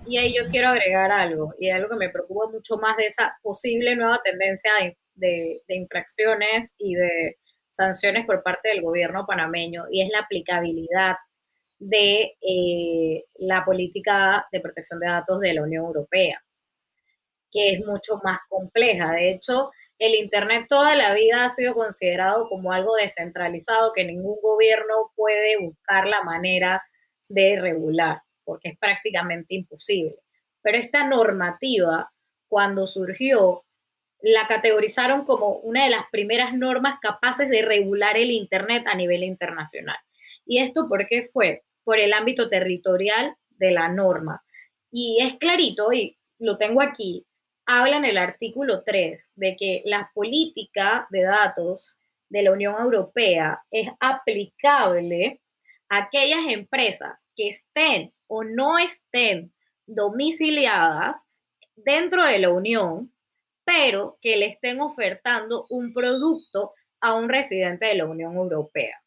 Y ahí yo quiero agregar algo, y algo que me preocupa mucho más de esa posible nueva tendencia de, infracciones y de sanciones por parte del gobierno panameño, y es la aplicabilidad de eh, la política de protección de datos de la Unión Europea que es mucho más compleja. De hecho, el Internet toda la vida ha sido considerado como algo descentralizado que ningún gobierno puede buscar la manera de regular, porque es prácticamente imposible. Pero esta normativa, cuando surgió, la categorizaron como una de las primeras normas capaces de regular el Internet a nivel internacional. ¿Y esto por qué fue? Por el ámbito territorial de la norma. Y es clarito, y lo tengo aquí, habla en el artículo 3 de que la política de datos de la Unión Europea es aplicable a aquellas empresas que estén o no estén domiciliadas dentro de la Unión, pero que le estén ofertando un producto a un residente de la Unión Europea.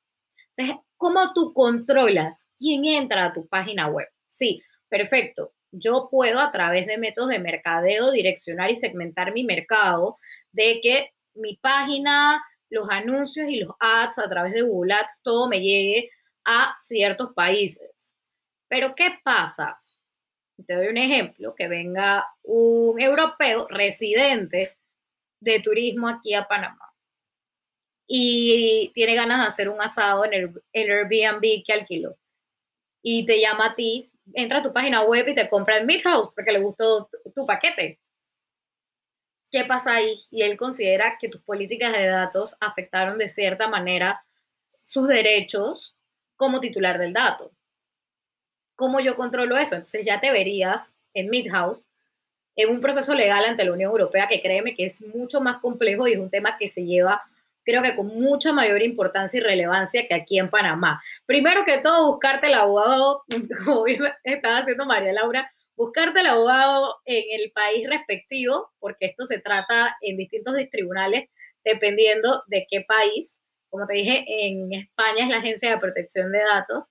Entonces, ¿cómo tú controlas quién entra a tu página web? Sí, perfecto yo puedo a través de métodos de mercadeo direccionar y segmentar mi mercado de que mi página, los anuncios y los ads a través de Google Ads, todo me llegue a ciertos países. Pero ¿qué pasa? Te doy un ejemplo, que venga un europeo residente de turismo aquí a Panamá y tiene ganas de hacer un asado en el, Airbnb que alquiló y te llama a ti entra a tu página web y te compra en Midhouse porque le gustó tu, paquete. ¿Qué pasa ahí? Y él considera que tus políticas de datos afectaron de cierta manera sus derechos como titular del dato. ¿Cómo yo controlo eso? Entonces ya te verías en Midhouse en un proceso legal ante la Unión Europea que créeme que es mucho más complejo y es un tema que se lleva creo que con mucha mayor importancia y relevancia que aquí en Panamá. Primero que todo, buscarte el abogado, como estaba haciendo María Laura, buscarte el abogado en el país respectivo, porque esto se trata en distintos tribunales, dependiendo de qué país. Como te dije, en España es la Agencia de Protección de Datos.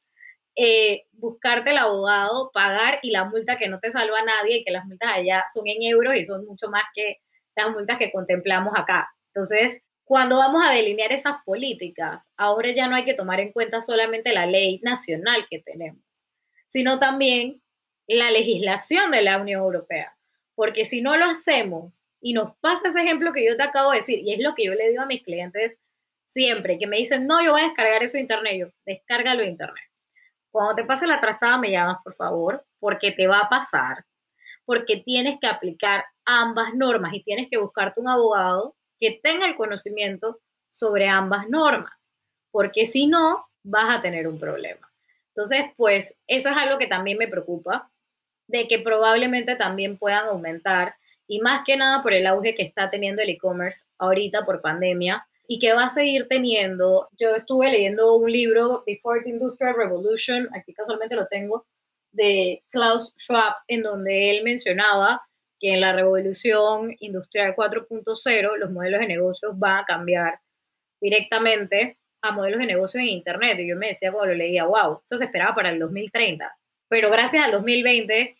Eh, buscarte el abogado, pagar y la multa que no te salva a nadie y que las multas allá son en euros y son mucho más que las multas que contemplamos acá. Entonces, cuando vamos a delinear esas políticas, ahora ya no hay que tomar en cuenta solamente la ley nacional que tenemos, sino también la legislación de la Unión Europea. Porque si no lo hacemos y nos pasa ese ejemplo que yo te acabo de decir, y es lo que yo le digo a mis clientes siempre, que me dicen, no, yo voy a descargar eso de internet, yo, descárgalo de internet. Cuando te pase la trastada me llamas, por favor, porque te va a pasar, porque tienes que aplicar ambas normas y tienes que buscarte un abogado que tenga el conocimiento sobre ambas normas, porque si no, vas a tener un problema. Entonces, pues eso es algo que también me preocupa, de que probablemente también puedan aumentar, y más que nada por el auge que está teniendo el e-commerce ahorita por pandemia, y que va a seguir teniendo. Yo estuve leyendo un libro, The Fourth Industrial Revolution, aquí casualmente lo tengo, de Klaus Schwab, en donde él mencionaba que en la revolución industrial 4.0 los modelos de negocios van a cambiar directamente a modelos de negocio en Internet. Y yo me decía cuando lo leía, wow, eso se esperaba para el 2030. Pero gracias al 2020,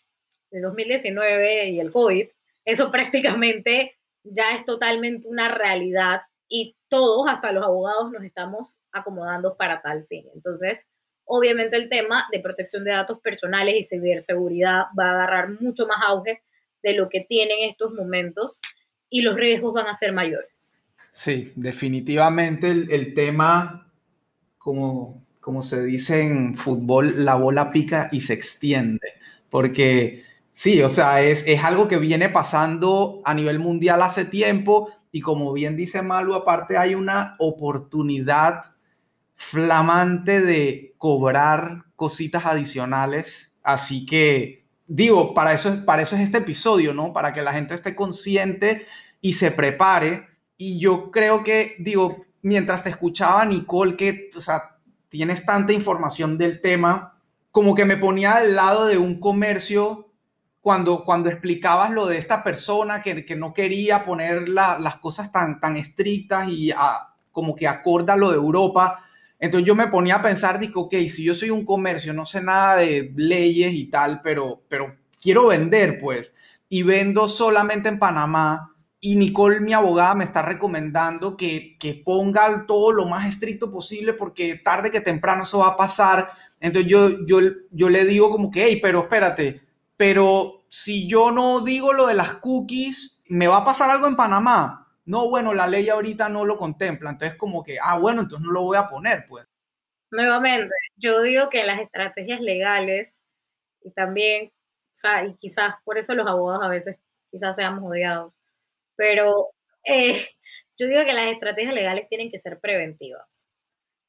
el 2019 y el COVID, eso prácticamente ya es totalmente una realidad y todos, hasta los abogados, nos estamos acomodando para tal fin. Entonces, obviamente el tema de protección de datos personales y ciberseguridad va a agarrar mucho más auge de lo que tiene en estos momentos y los riesgos van a ser mayores. Sí, definitivamente el, tema, como, como se dice en fútbol, la bola pica y se extiende, porque sí, o sea, es, es algo que viene pasando a nivel mundial hace tiempo y como bien dice Malu, aparte hay una oportunidad flamante de cobrar cositas adicionales, así que digo, para eso, para eso es este episodio, ¿no? Para que la gente esté consciente y se prepare. Y yo creo que, digo, mientras te escuchaba, Nicole, que, tienes tanta información del tema, como que me ponía al lado de un comercio cuando, cuando explicabas lo de esta persona que, que no quería poner las cosas tan, tan estrictas y como que acorda lo de Europa. Entonces yo me ponía a pensar, digo, ok, si yo soy un comercio, no sé nada de leyes y tal, pero, pero quiero vender, pues, y vendo solamente en Panamá, y Nicole, mi abogada, me está recomendando que, que ponga todo lo más estricto posible porque tarde que temprano eso va a pasar. Entonces yo, yo, yo le digo como que, hey, pero espérate, pero si yo no digo lo de las cookies, ¿me va a pasar algo en Panamá? No, bueno, la ley ahorita no lo contempla, entonces como que, ah, bueno, entonces no lo voy a poner, pues. Nuevamente, yo digo que las estrategias legales y también, o sea, y quizás por eso los abogados a veces quizás seamos odiados, pero eh, yo digo que las estrategias legales tienen que ser preventivas.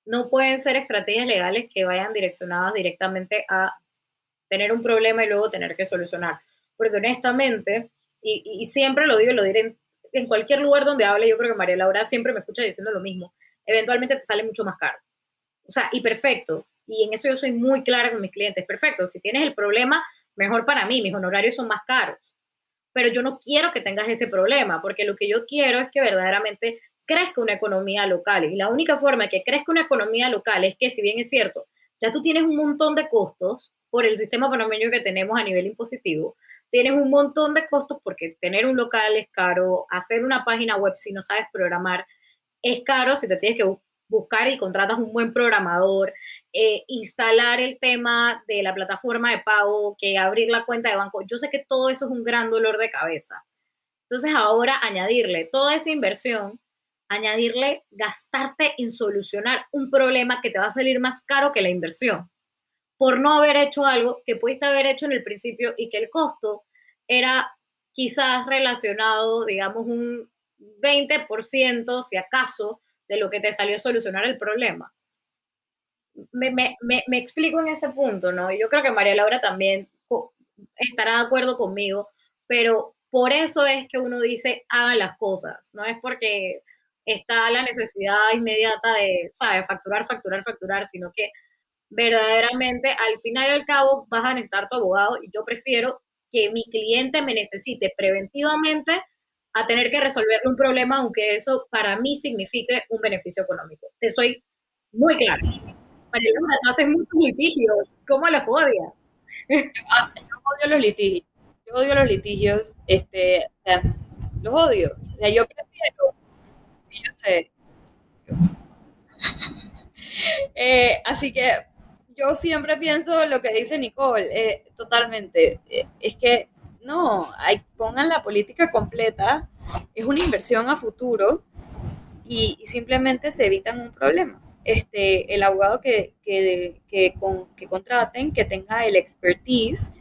No pueden ser estrategias legales que vayan direccionadas directamente a tener un problema y luego tener que solucionar. Porque honestamente, y, y siempre lo digo y lo diré en cualquier lugar donde hable, yo creo que María Laura siempre me escucha diciendo lo mismo, eventualmente te sale mucho más caro. O sea, y perfecto. Y en eso yo soy muy clara con mis clientes. Perfecto. Si tienes el problema, mejor para mí. Mis honorarios son más caros. Pero yo no quiero que tengas ese problema, porque lo que yo quiero es que verdaderamente crezca una economía local. Y la única forma que crezca una economía local es que, si bien es cierto, ya tú tienes un montón de costos por el sistema panameño que tenemos a nivel impositivo, tienes un montón de costos porque tener un local es caro, hacer una página web si no sabes programar es caro, si te tienes que buscar y contratas un buen programador, eh, instalar el tema de la plataforma de pago, que abrir la cuenta de banco. Yo sé que todo eso es un gran dolor de cabeza. Entonces ahora añadirle toda esa inversión, añadirle gastarte en solucionar un problema que te va a salir más caro que la inversión por no haber hecho algo que pudiste haber hecho en el principio y que el costo era quizás relacionado, digamos, un 20%, si acaso, de lo que te salió solucionar el problema. Me, me, me, explico en ese punto, ¿no? Yo creo que María Laura también estará de acuerdo conmigo, pero por eso es que uno dice hagan las cosas, no es porque está la necesidad inmediata de, ¿sabes?, facturar, facturar, facturar, sino que verdaderamente al final y al cabo vas a necesitar tu abogado y yo prefiero que mi cliente me necesite preventivamente a tener que resolverle un problema, aunque eso para mí signifique un beneficio económico. Te soy muy clara. María tú haces muchos litigios. ¿Cómo los odias? Yo odio los litigios. Yo odio los litigios. Este, los odio. O sea, yo prefiero. Sí, yo sé. Eh, así que yo siempre pienso lo que dice Nicole, eh, totalmente. Eh, es que no, pongan la política completa, es una inversión a futuro y, simplemente se evitan un problema. Este, el abogado que, que, que, que contraten, que tenga el expertise,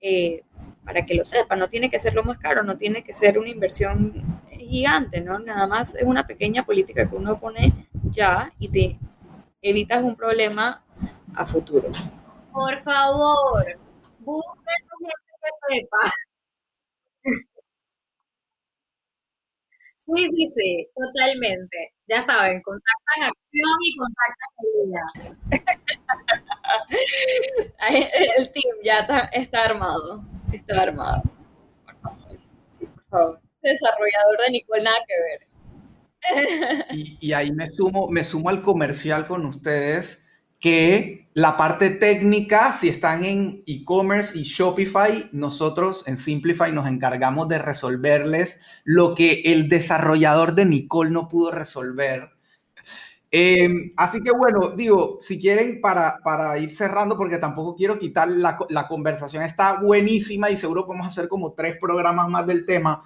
eh, para que lo sepa, no tiene que ser lo más caro, no tiene que ser una inversión gigante, ¿no? Nada más es una pequeña política que uno pone ya y te evitas un problema a futuro. Por favor, busquen su gente que sepa. Sí, sí, sí, totalmente. Ya saben, contactan acción y contactan El team ya está, armado. Está armado. Por favor. Sí, por favor. Desarrollador de Nicole, nada que ver. Y, y ahí me sumo, me sumo al comercial con ustedes que la parte técnica, si están en e-commerce y Shopify, nosotros en Simplify nos encargamos de resolverles lo que el desarrollador de Nicole no pudo resolver. Em, así que bueno, digo, si quieren para, para ir cerrando, porque tampoco quiero quitar la, la conversación, está buenísima y seguro podemos hacer como tres programas más del tema,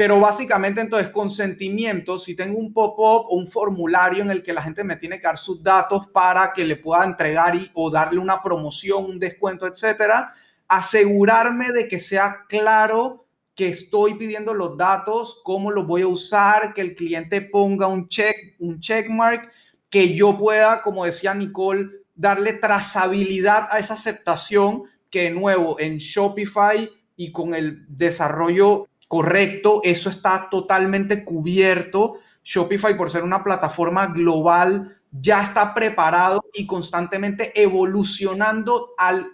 pero básicamente entonces consentimiento, si tengo un pop-up o un formulario en el que la gente me tiene que dar sus datos para que le pueda entregar y, o darle una promoción, un descuento, etcétera, asegurarme de que sea claro que estoy pidiendo los datos, cómo los voy a usar, que el cliente ponga un check, un checkmark, que yo pueda, como decía Nicole, darle trazabilidad a esa aceptación que de nuevo en Shopify y con el desarrollo correcto, eso está totalmente cubierto. Shopify, por ser una plataforma global, ya está preparado y constantemente evolucionando al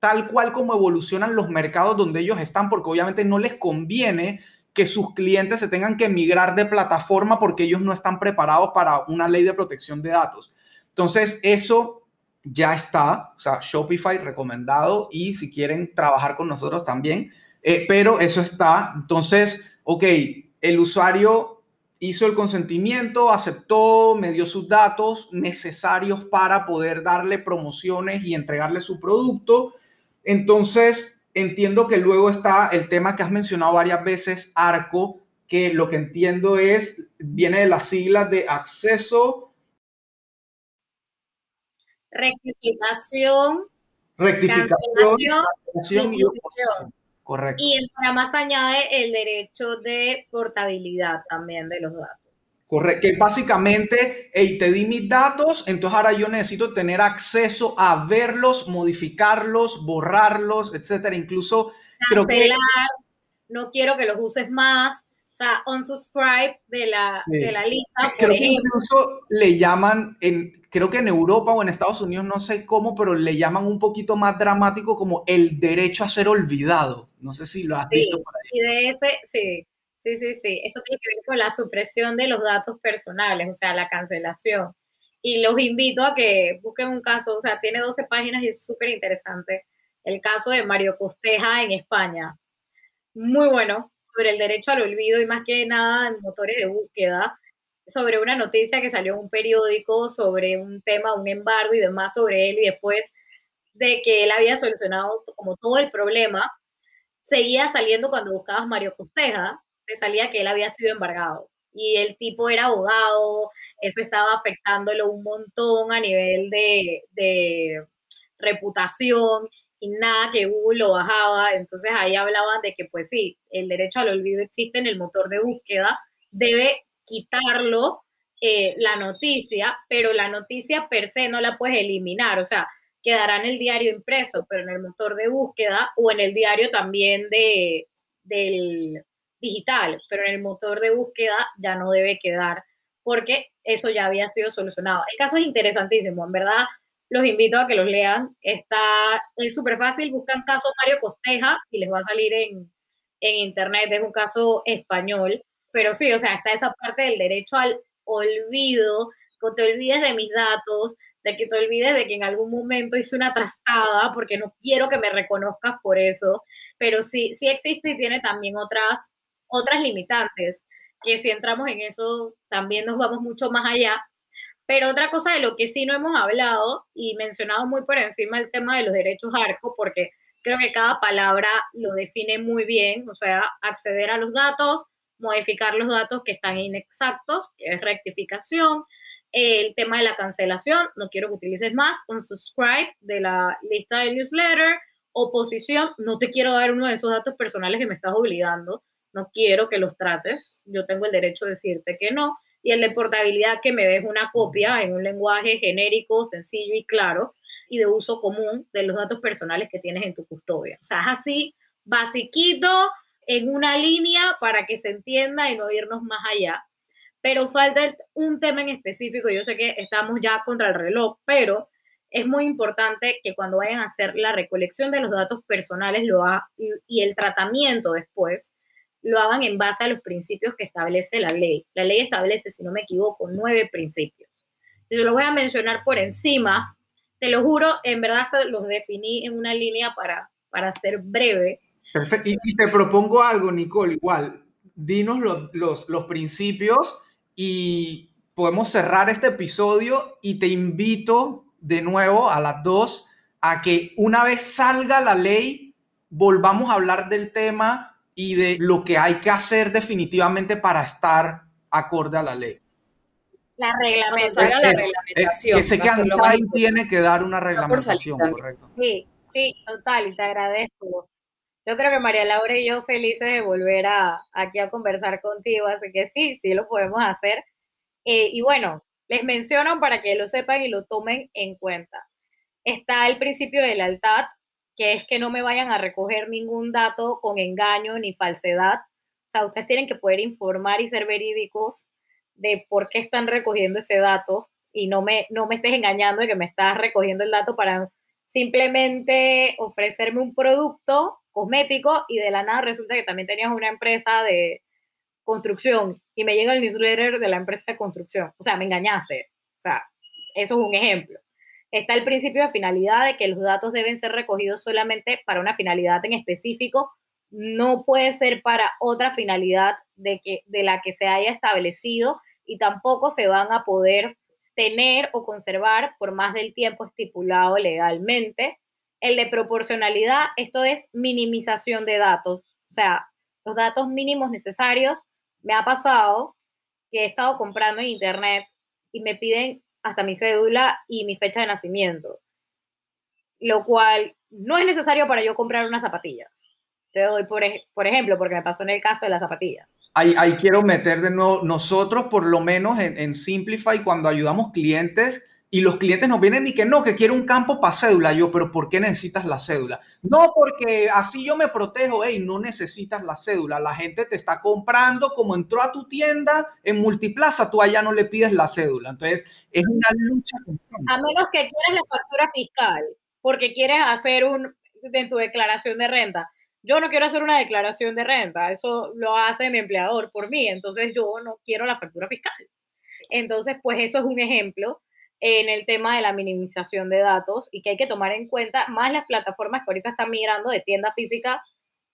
tal cual como evolucionan los mercados donde ellos están, porque obviamente no les conviene que sus clientes se tengan que migrar de plataforma porque ellos no están preparados para una ley de protección de datos. Entonces, eso ya está, o sea, Shopify recomendado y si quieren trabajar con nosotros también, eh, pero eso está. Entonces, ok, el usuario hizo el consentimiento, aceptó, me dio sus datos necesarios para poder darle promociones y entregarle su producto. Entonces, entiendo que luego está el tema que has mencionado varias veces, ARCO, que lo que entiendo es, viene de las siglas de acceso. Rectificación. Rectificación. y Correcto. Y programa se añade el derecho de portabilidad también de los datos. Correcto, que básicamente, hey, te di mis datos, entonces ahora yo necesito tener acceso a verlos, modificarlos, borrarlos, etcétera. Incluso Cancelar, no quiero que los uses más, o sea, unsubscribe de la, de la lista. Creo que incluso le llaman, en, creo que en Europa o en Estados Unidos, no sé cómo, pero le llaman un poquito más dramático como el derecho a ser olvidado. No sé si lo has visto por ahí. Y de ese, sí, sí, sí, sí. Eso tiene que ver con la supresión de los datos personales, o sea, la cancelación. Y los invito a que busquen un caso, o sea, tiene 12 páginas y es súper interesante. El caso de Mario Costeja en España. Muy bueno, sobre el derecho al olvido y más que nada en motores de búsqueda, sobre una noticia que salió en un periódico sobre un tema, un embargo y demás sobre él y después de que él había solucionado como todo el problema, seguía saliendo cuando buscabas Mario Costeja, te salía que él había sido embargado y el tipo era abogado, eso estaba afectándolo un montón a nivel de, reputación y nada que Google lo bajaba. Entonces ahí hablaban de que, pues sí, el derecho al olvido existe en el motor de búsqueda, debe quitarlo eh, la noticia, pero la noticia per se no la puedes eliminar, o sea, quedará en el diario impreso, pero en el motor de búsqueda o en el diario también de, del digital, pero en el motor de búsqueda ya no debe quedar porque eso ya había sido solucionado. El caso es interesantísimo, en verdad los invito a que los lean. Está, es súper fácil, buscan caso Mario Costeja y les va a salir en, en internet, es un caso español. Pero sí, o sea, está esa parte del derecho al olvido, que te olvides de mis datos, de que te olvides de que en algún momento hice una trastada, porque no quiero que me reconozcas por eso, pero sí, sí existe y tiene también otras, otras limitantes, que si entramos en eso también nos vamos mucho más allá, pero otra cosa de lo que sí no hemos hablado y mencionado muy por encima el tema de los derechos ARCO, porque creo que cada palabra lo define muy bien, o sea, acceder a los datos, modificar los datos que están inexactos, que es rectificación, el tema de la cancelación, no quiero que utilices más, un subscribe de la lista de newsletter, oposición, no te quiero dar uno de esos datos personales que me estás obligando, no quiero que los trates, yo tengo el derecho de decirte que no, y el de portabilidad que me deje una copia en un lenguaje genérico, sencillo y claro y de uso común de los datos personales que tienes en tu custodia. O sea, es así, basiquito, en una línea para que se entienda y no irnos más allá. Pero falta un tema en específico. Yo sé que estamos ya contra el reloj, pero es muy importante que cuando vayan a hacer la recolección de los datos personales lo y el tratamiento después, lo hagan en base a los principios que establece la ley. La ley establece, si no me equivoco, nueve principios. Yo lo voy a mencionar por encima. Te lo juro, en verdad hasta los definí en una línea para, para ser breve. Perfecto. Y, te propongo algo, Nicole, igual. Dinos los, los, los principios y podemos cerrar este episodio y te invito de nuevo a las dos a que una vez salga la ley, volvamos a hablar del tema y de lo que hay que hacer definitivamente para estar acorde a la ley. La reglamentación. la reglamentación. que sé que tiene que dar una reglamentación, correcto. Sí, sí, total, y te agradezco. Yo creo que María Laura y yo felices de volver a, aquí a conversar contigo, así que sí, sí lo podemos hacer. Eh, y bueno, les menciono para que lo sepan y lo tomen en cuenta. Está el principio de lealtad, que es que no me vayan a recoger ningún dato con engaño ni falsedad. O sea, ustedes tienen que poder informar y ser verídicos de por qué están recogiendo ese dato y no me, no me estés engañando de que me estás recogiendo el dato para simplemente ofrecerme un producto cosmético y de la nada resulta que también tenías una empresa de construcción y me llega el newsletter de la empresa de construcción. O sea, me engañaste. O sea, eso es un ejemplo. Está el principio de finalidad de que los datos deben ser recogidos solamente para una finalidad en específico. No puede ser para otra finalidad de, que, de la que se haya establecido y tampoco se van a poder tener o conservar por más del tiempo estipulado legalmente. El de proporcionalidad, esto es minimización de datos, o sea, los datos mínimos necesarios me ha pasado que he estado comprando en internet y me piden hasta mi cédula y mi fecha de nacimiento, lo cual no es necesario para yo comprar unas zapatillas. Te doy por, por ejemplo, porque me pasó en el caso de las zapatillas. Ahí, quiero meter de nuevo, nosotros por lo menos en, en Simplify, cuando ayudamos clientes, y los clientes nos vienen y que no, que quiero un campo para cédula. Yo, pero ¿por qué necesitas la cédula? No, porque así yo me protejo. Hey, no necesitas la cédula. La gente te está comprando como entró a tu tienda en multiplaza, tú allá no le pides la cédula. Entonces, es una lucha A menos que quieras la factura fiscal, porque quieres hacer un, en tu declaración de renta. Yo no quiero hacer una declaración de renta, eso lo hace mi empleador por mí, entonces yo no quiero la factura fiscal. Entonces, pues eso es un ejemplo en el tema de la minimización de datos y que hay que tomar en cuenta más las plataformas que ahorita están migrando de tienda física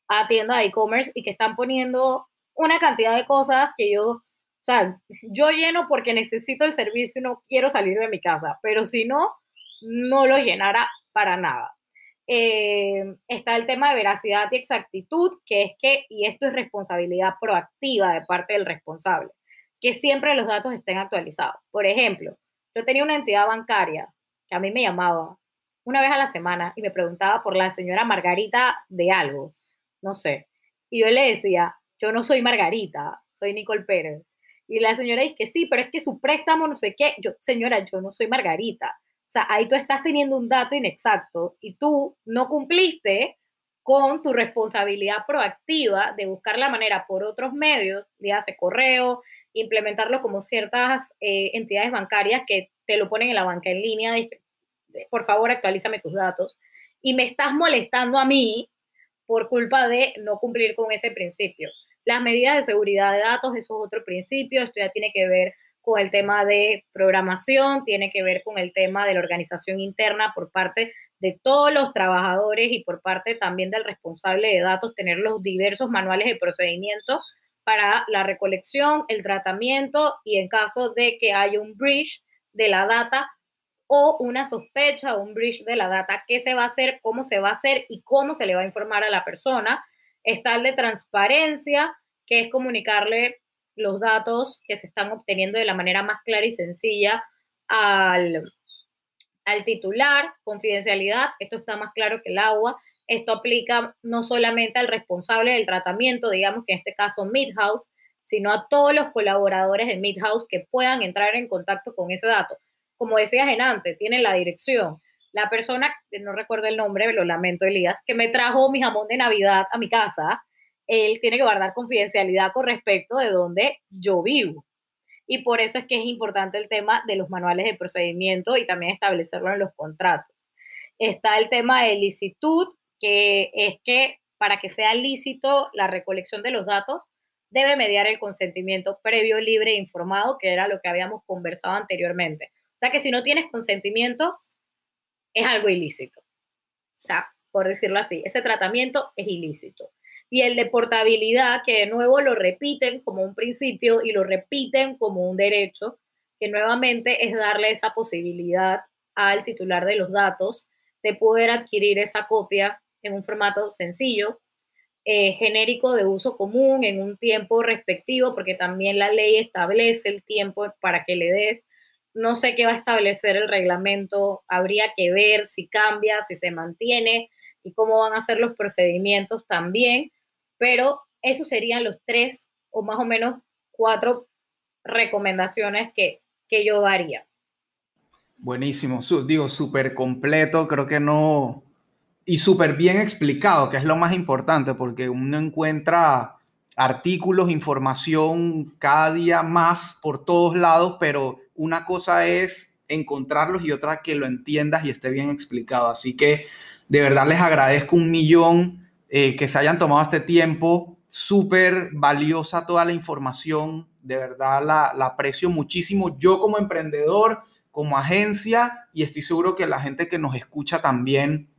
a tienda de e-commerce y que están poniendo una cantidad de cosas que yo, o sea, yo lleno porque necesito el servicio y no quiero salir de mi casa, pero si no, no lo llenara para nada. Eh, está el tema de veracidad y exactitud, que es que, y esto es responsabilidad proactiva de parte del responsable, que siempre los datos estén actualizados. Por ejemplo, yo tenía una entidad bancaria que a mí me llamaba una vez a la semana y me preguntaba por la señora Margarita de algo, no sé. Y yo le decía, yo no soy Margarita, soy Nicole Pérez. Y la señora dice que sí, pero es que su préstamo no sé qué. Yo, señora, yo no soy Margarita. O sea, ahí tú estás teniendo un dato inexacto y tú no cumpliste con tu responsabilidad proactiva de buscar la manera por otros medios, hace correo, implementarlo como ciertas eh, entidades bancarias que te lo ponen en la banca en línea, por favor actualízame tus datos, y me estás molestando a mí por culpa de no cumplir con ese principio. Las medidas de seguridad de datos, eso es otro principio, esto ya tiene que ver con el tema de programación, tiene que ver con el tema de la organización interna por parte de todos los trabajadores y por parte también del responsable de datos, tener los diversos manuales de procedimiento para la recolección, el tratamiento y en caso de que haya un breach de la data o una sospecha o un breach de la data, qué se va a hacer, cómo se va a hacer y cómo se le va a informar a la persona. Está el de transparencia, que es comunicarle los datos que se están obteniendo de la manera más clara y sencilla al, al titular, confidencialidad, esto está más claro que el agua, esto aplica no solamente al responsable del tratamiento, digamos que en este caso Midhouse, sino a todos los colaboradores de Midhouse que puedan entrar en contacto con ese dato. Como decías en antes, tienen la dirección. La persona, no recuerdo el nombre, lo lamento Elías, que me trajo mi jamón de Navidad a mi casa, él tiene que guardar confidencialidad con respecto de dónde yo vivo. Y por eso es que es importante el tema de los manuales de procedimiento y también establecerlo en los contratos. Está el tema de licitud, que es que para que sea lícito la recolección de los datos, debe mediar el consentimiento previo, libre e informado, que era lo que habíamos conversado anteriormente. O sea que si no tienes consentimiento, es algo ilícito. O sea, por decirlo así, ese tratamiento es ilícito. Y el de portabilidad, que de nuevo lo repiten como un principio y lo repiten como un derecho, que nuevamente es darle esa posibilidad al titular de los datos de poder adquirir esa copia en un formato sencillo, eh, genérico de uso común, en un tiempo respectivo, porque también la ley establece el tiempo para que le des. No sé qué va a establecer el reglamento, habría que ver si cambia, si se mantiene y cómo van a ser los procedimientos también, pero esos serían los tres o más o menos cuatro recomendaciones que, que yo daría. Buenísimo, digo, súper completo, creo que no, y súper bien explicado, que es lo más importante, porque uno encuentra artículos, información cada día más por todos lados, pero una cosa es encontrarlos y otra que lo entiendas y esté bien explicado. Así que de verdad les agradezco un millón eh, que se hayan tomado este tiempo. Súper valiosa toda la información, de verdad la, la aprecio muchísimo. Yo como emprendedor, como agencia, y estoy seguro que la gente que nos escucha también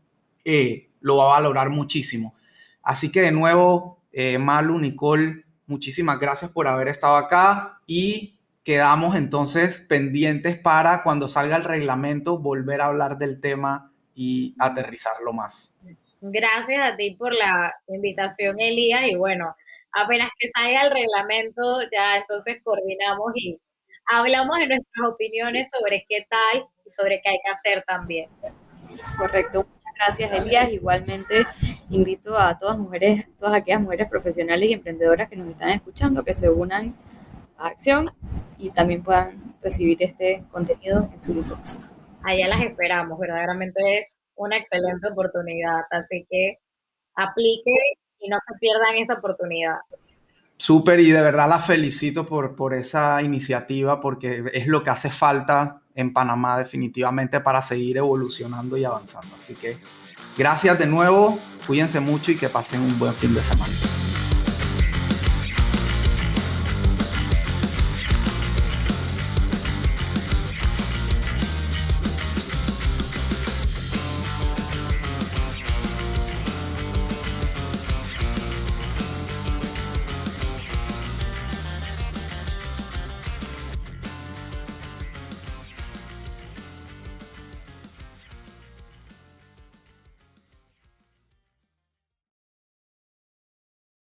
eh, lo va a valorar muchísimo. Así que de nuevo, eh, Malu, Nicole, muchísimas gracias por haber estado acá y quedamos entonces pendientes para cuando salga el reglamento volver a hablar del tema y aterrizarlo más. Gracias a ti por la invitación, Elías. Y bueno, apenas que salga el reglamento, ya entonces coordinamos y hablamos de nuestras opiniones sobre qué tal y sobre qué hay que hacer también. Correcto. Gracias, Elías. Igualmente invito a todas mujeres, todas aquellas mujeres profesionales y emprendedoras que nos están escuchando que se unan a Acción y también puedan recibir este contenido en su inbox. Allá las esperamos, verdaderamente es una excelente oportunidad. Así que aplique y no se pierdan esa oportunidad. Súper y de verdad la felicito por, por esa iniciativa porque es lo que hace falta en Panamá definitivamente para seguir evolucionando y avanzando. Así que gracias de nuevo, cuídense mucho y que pasen un buen fin de semana.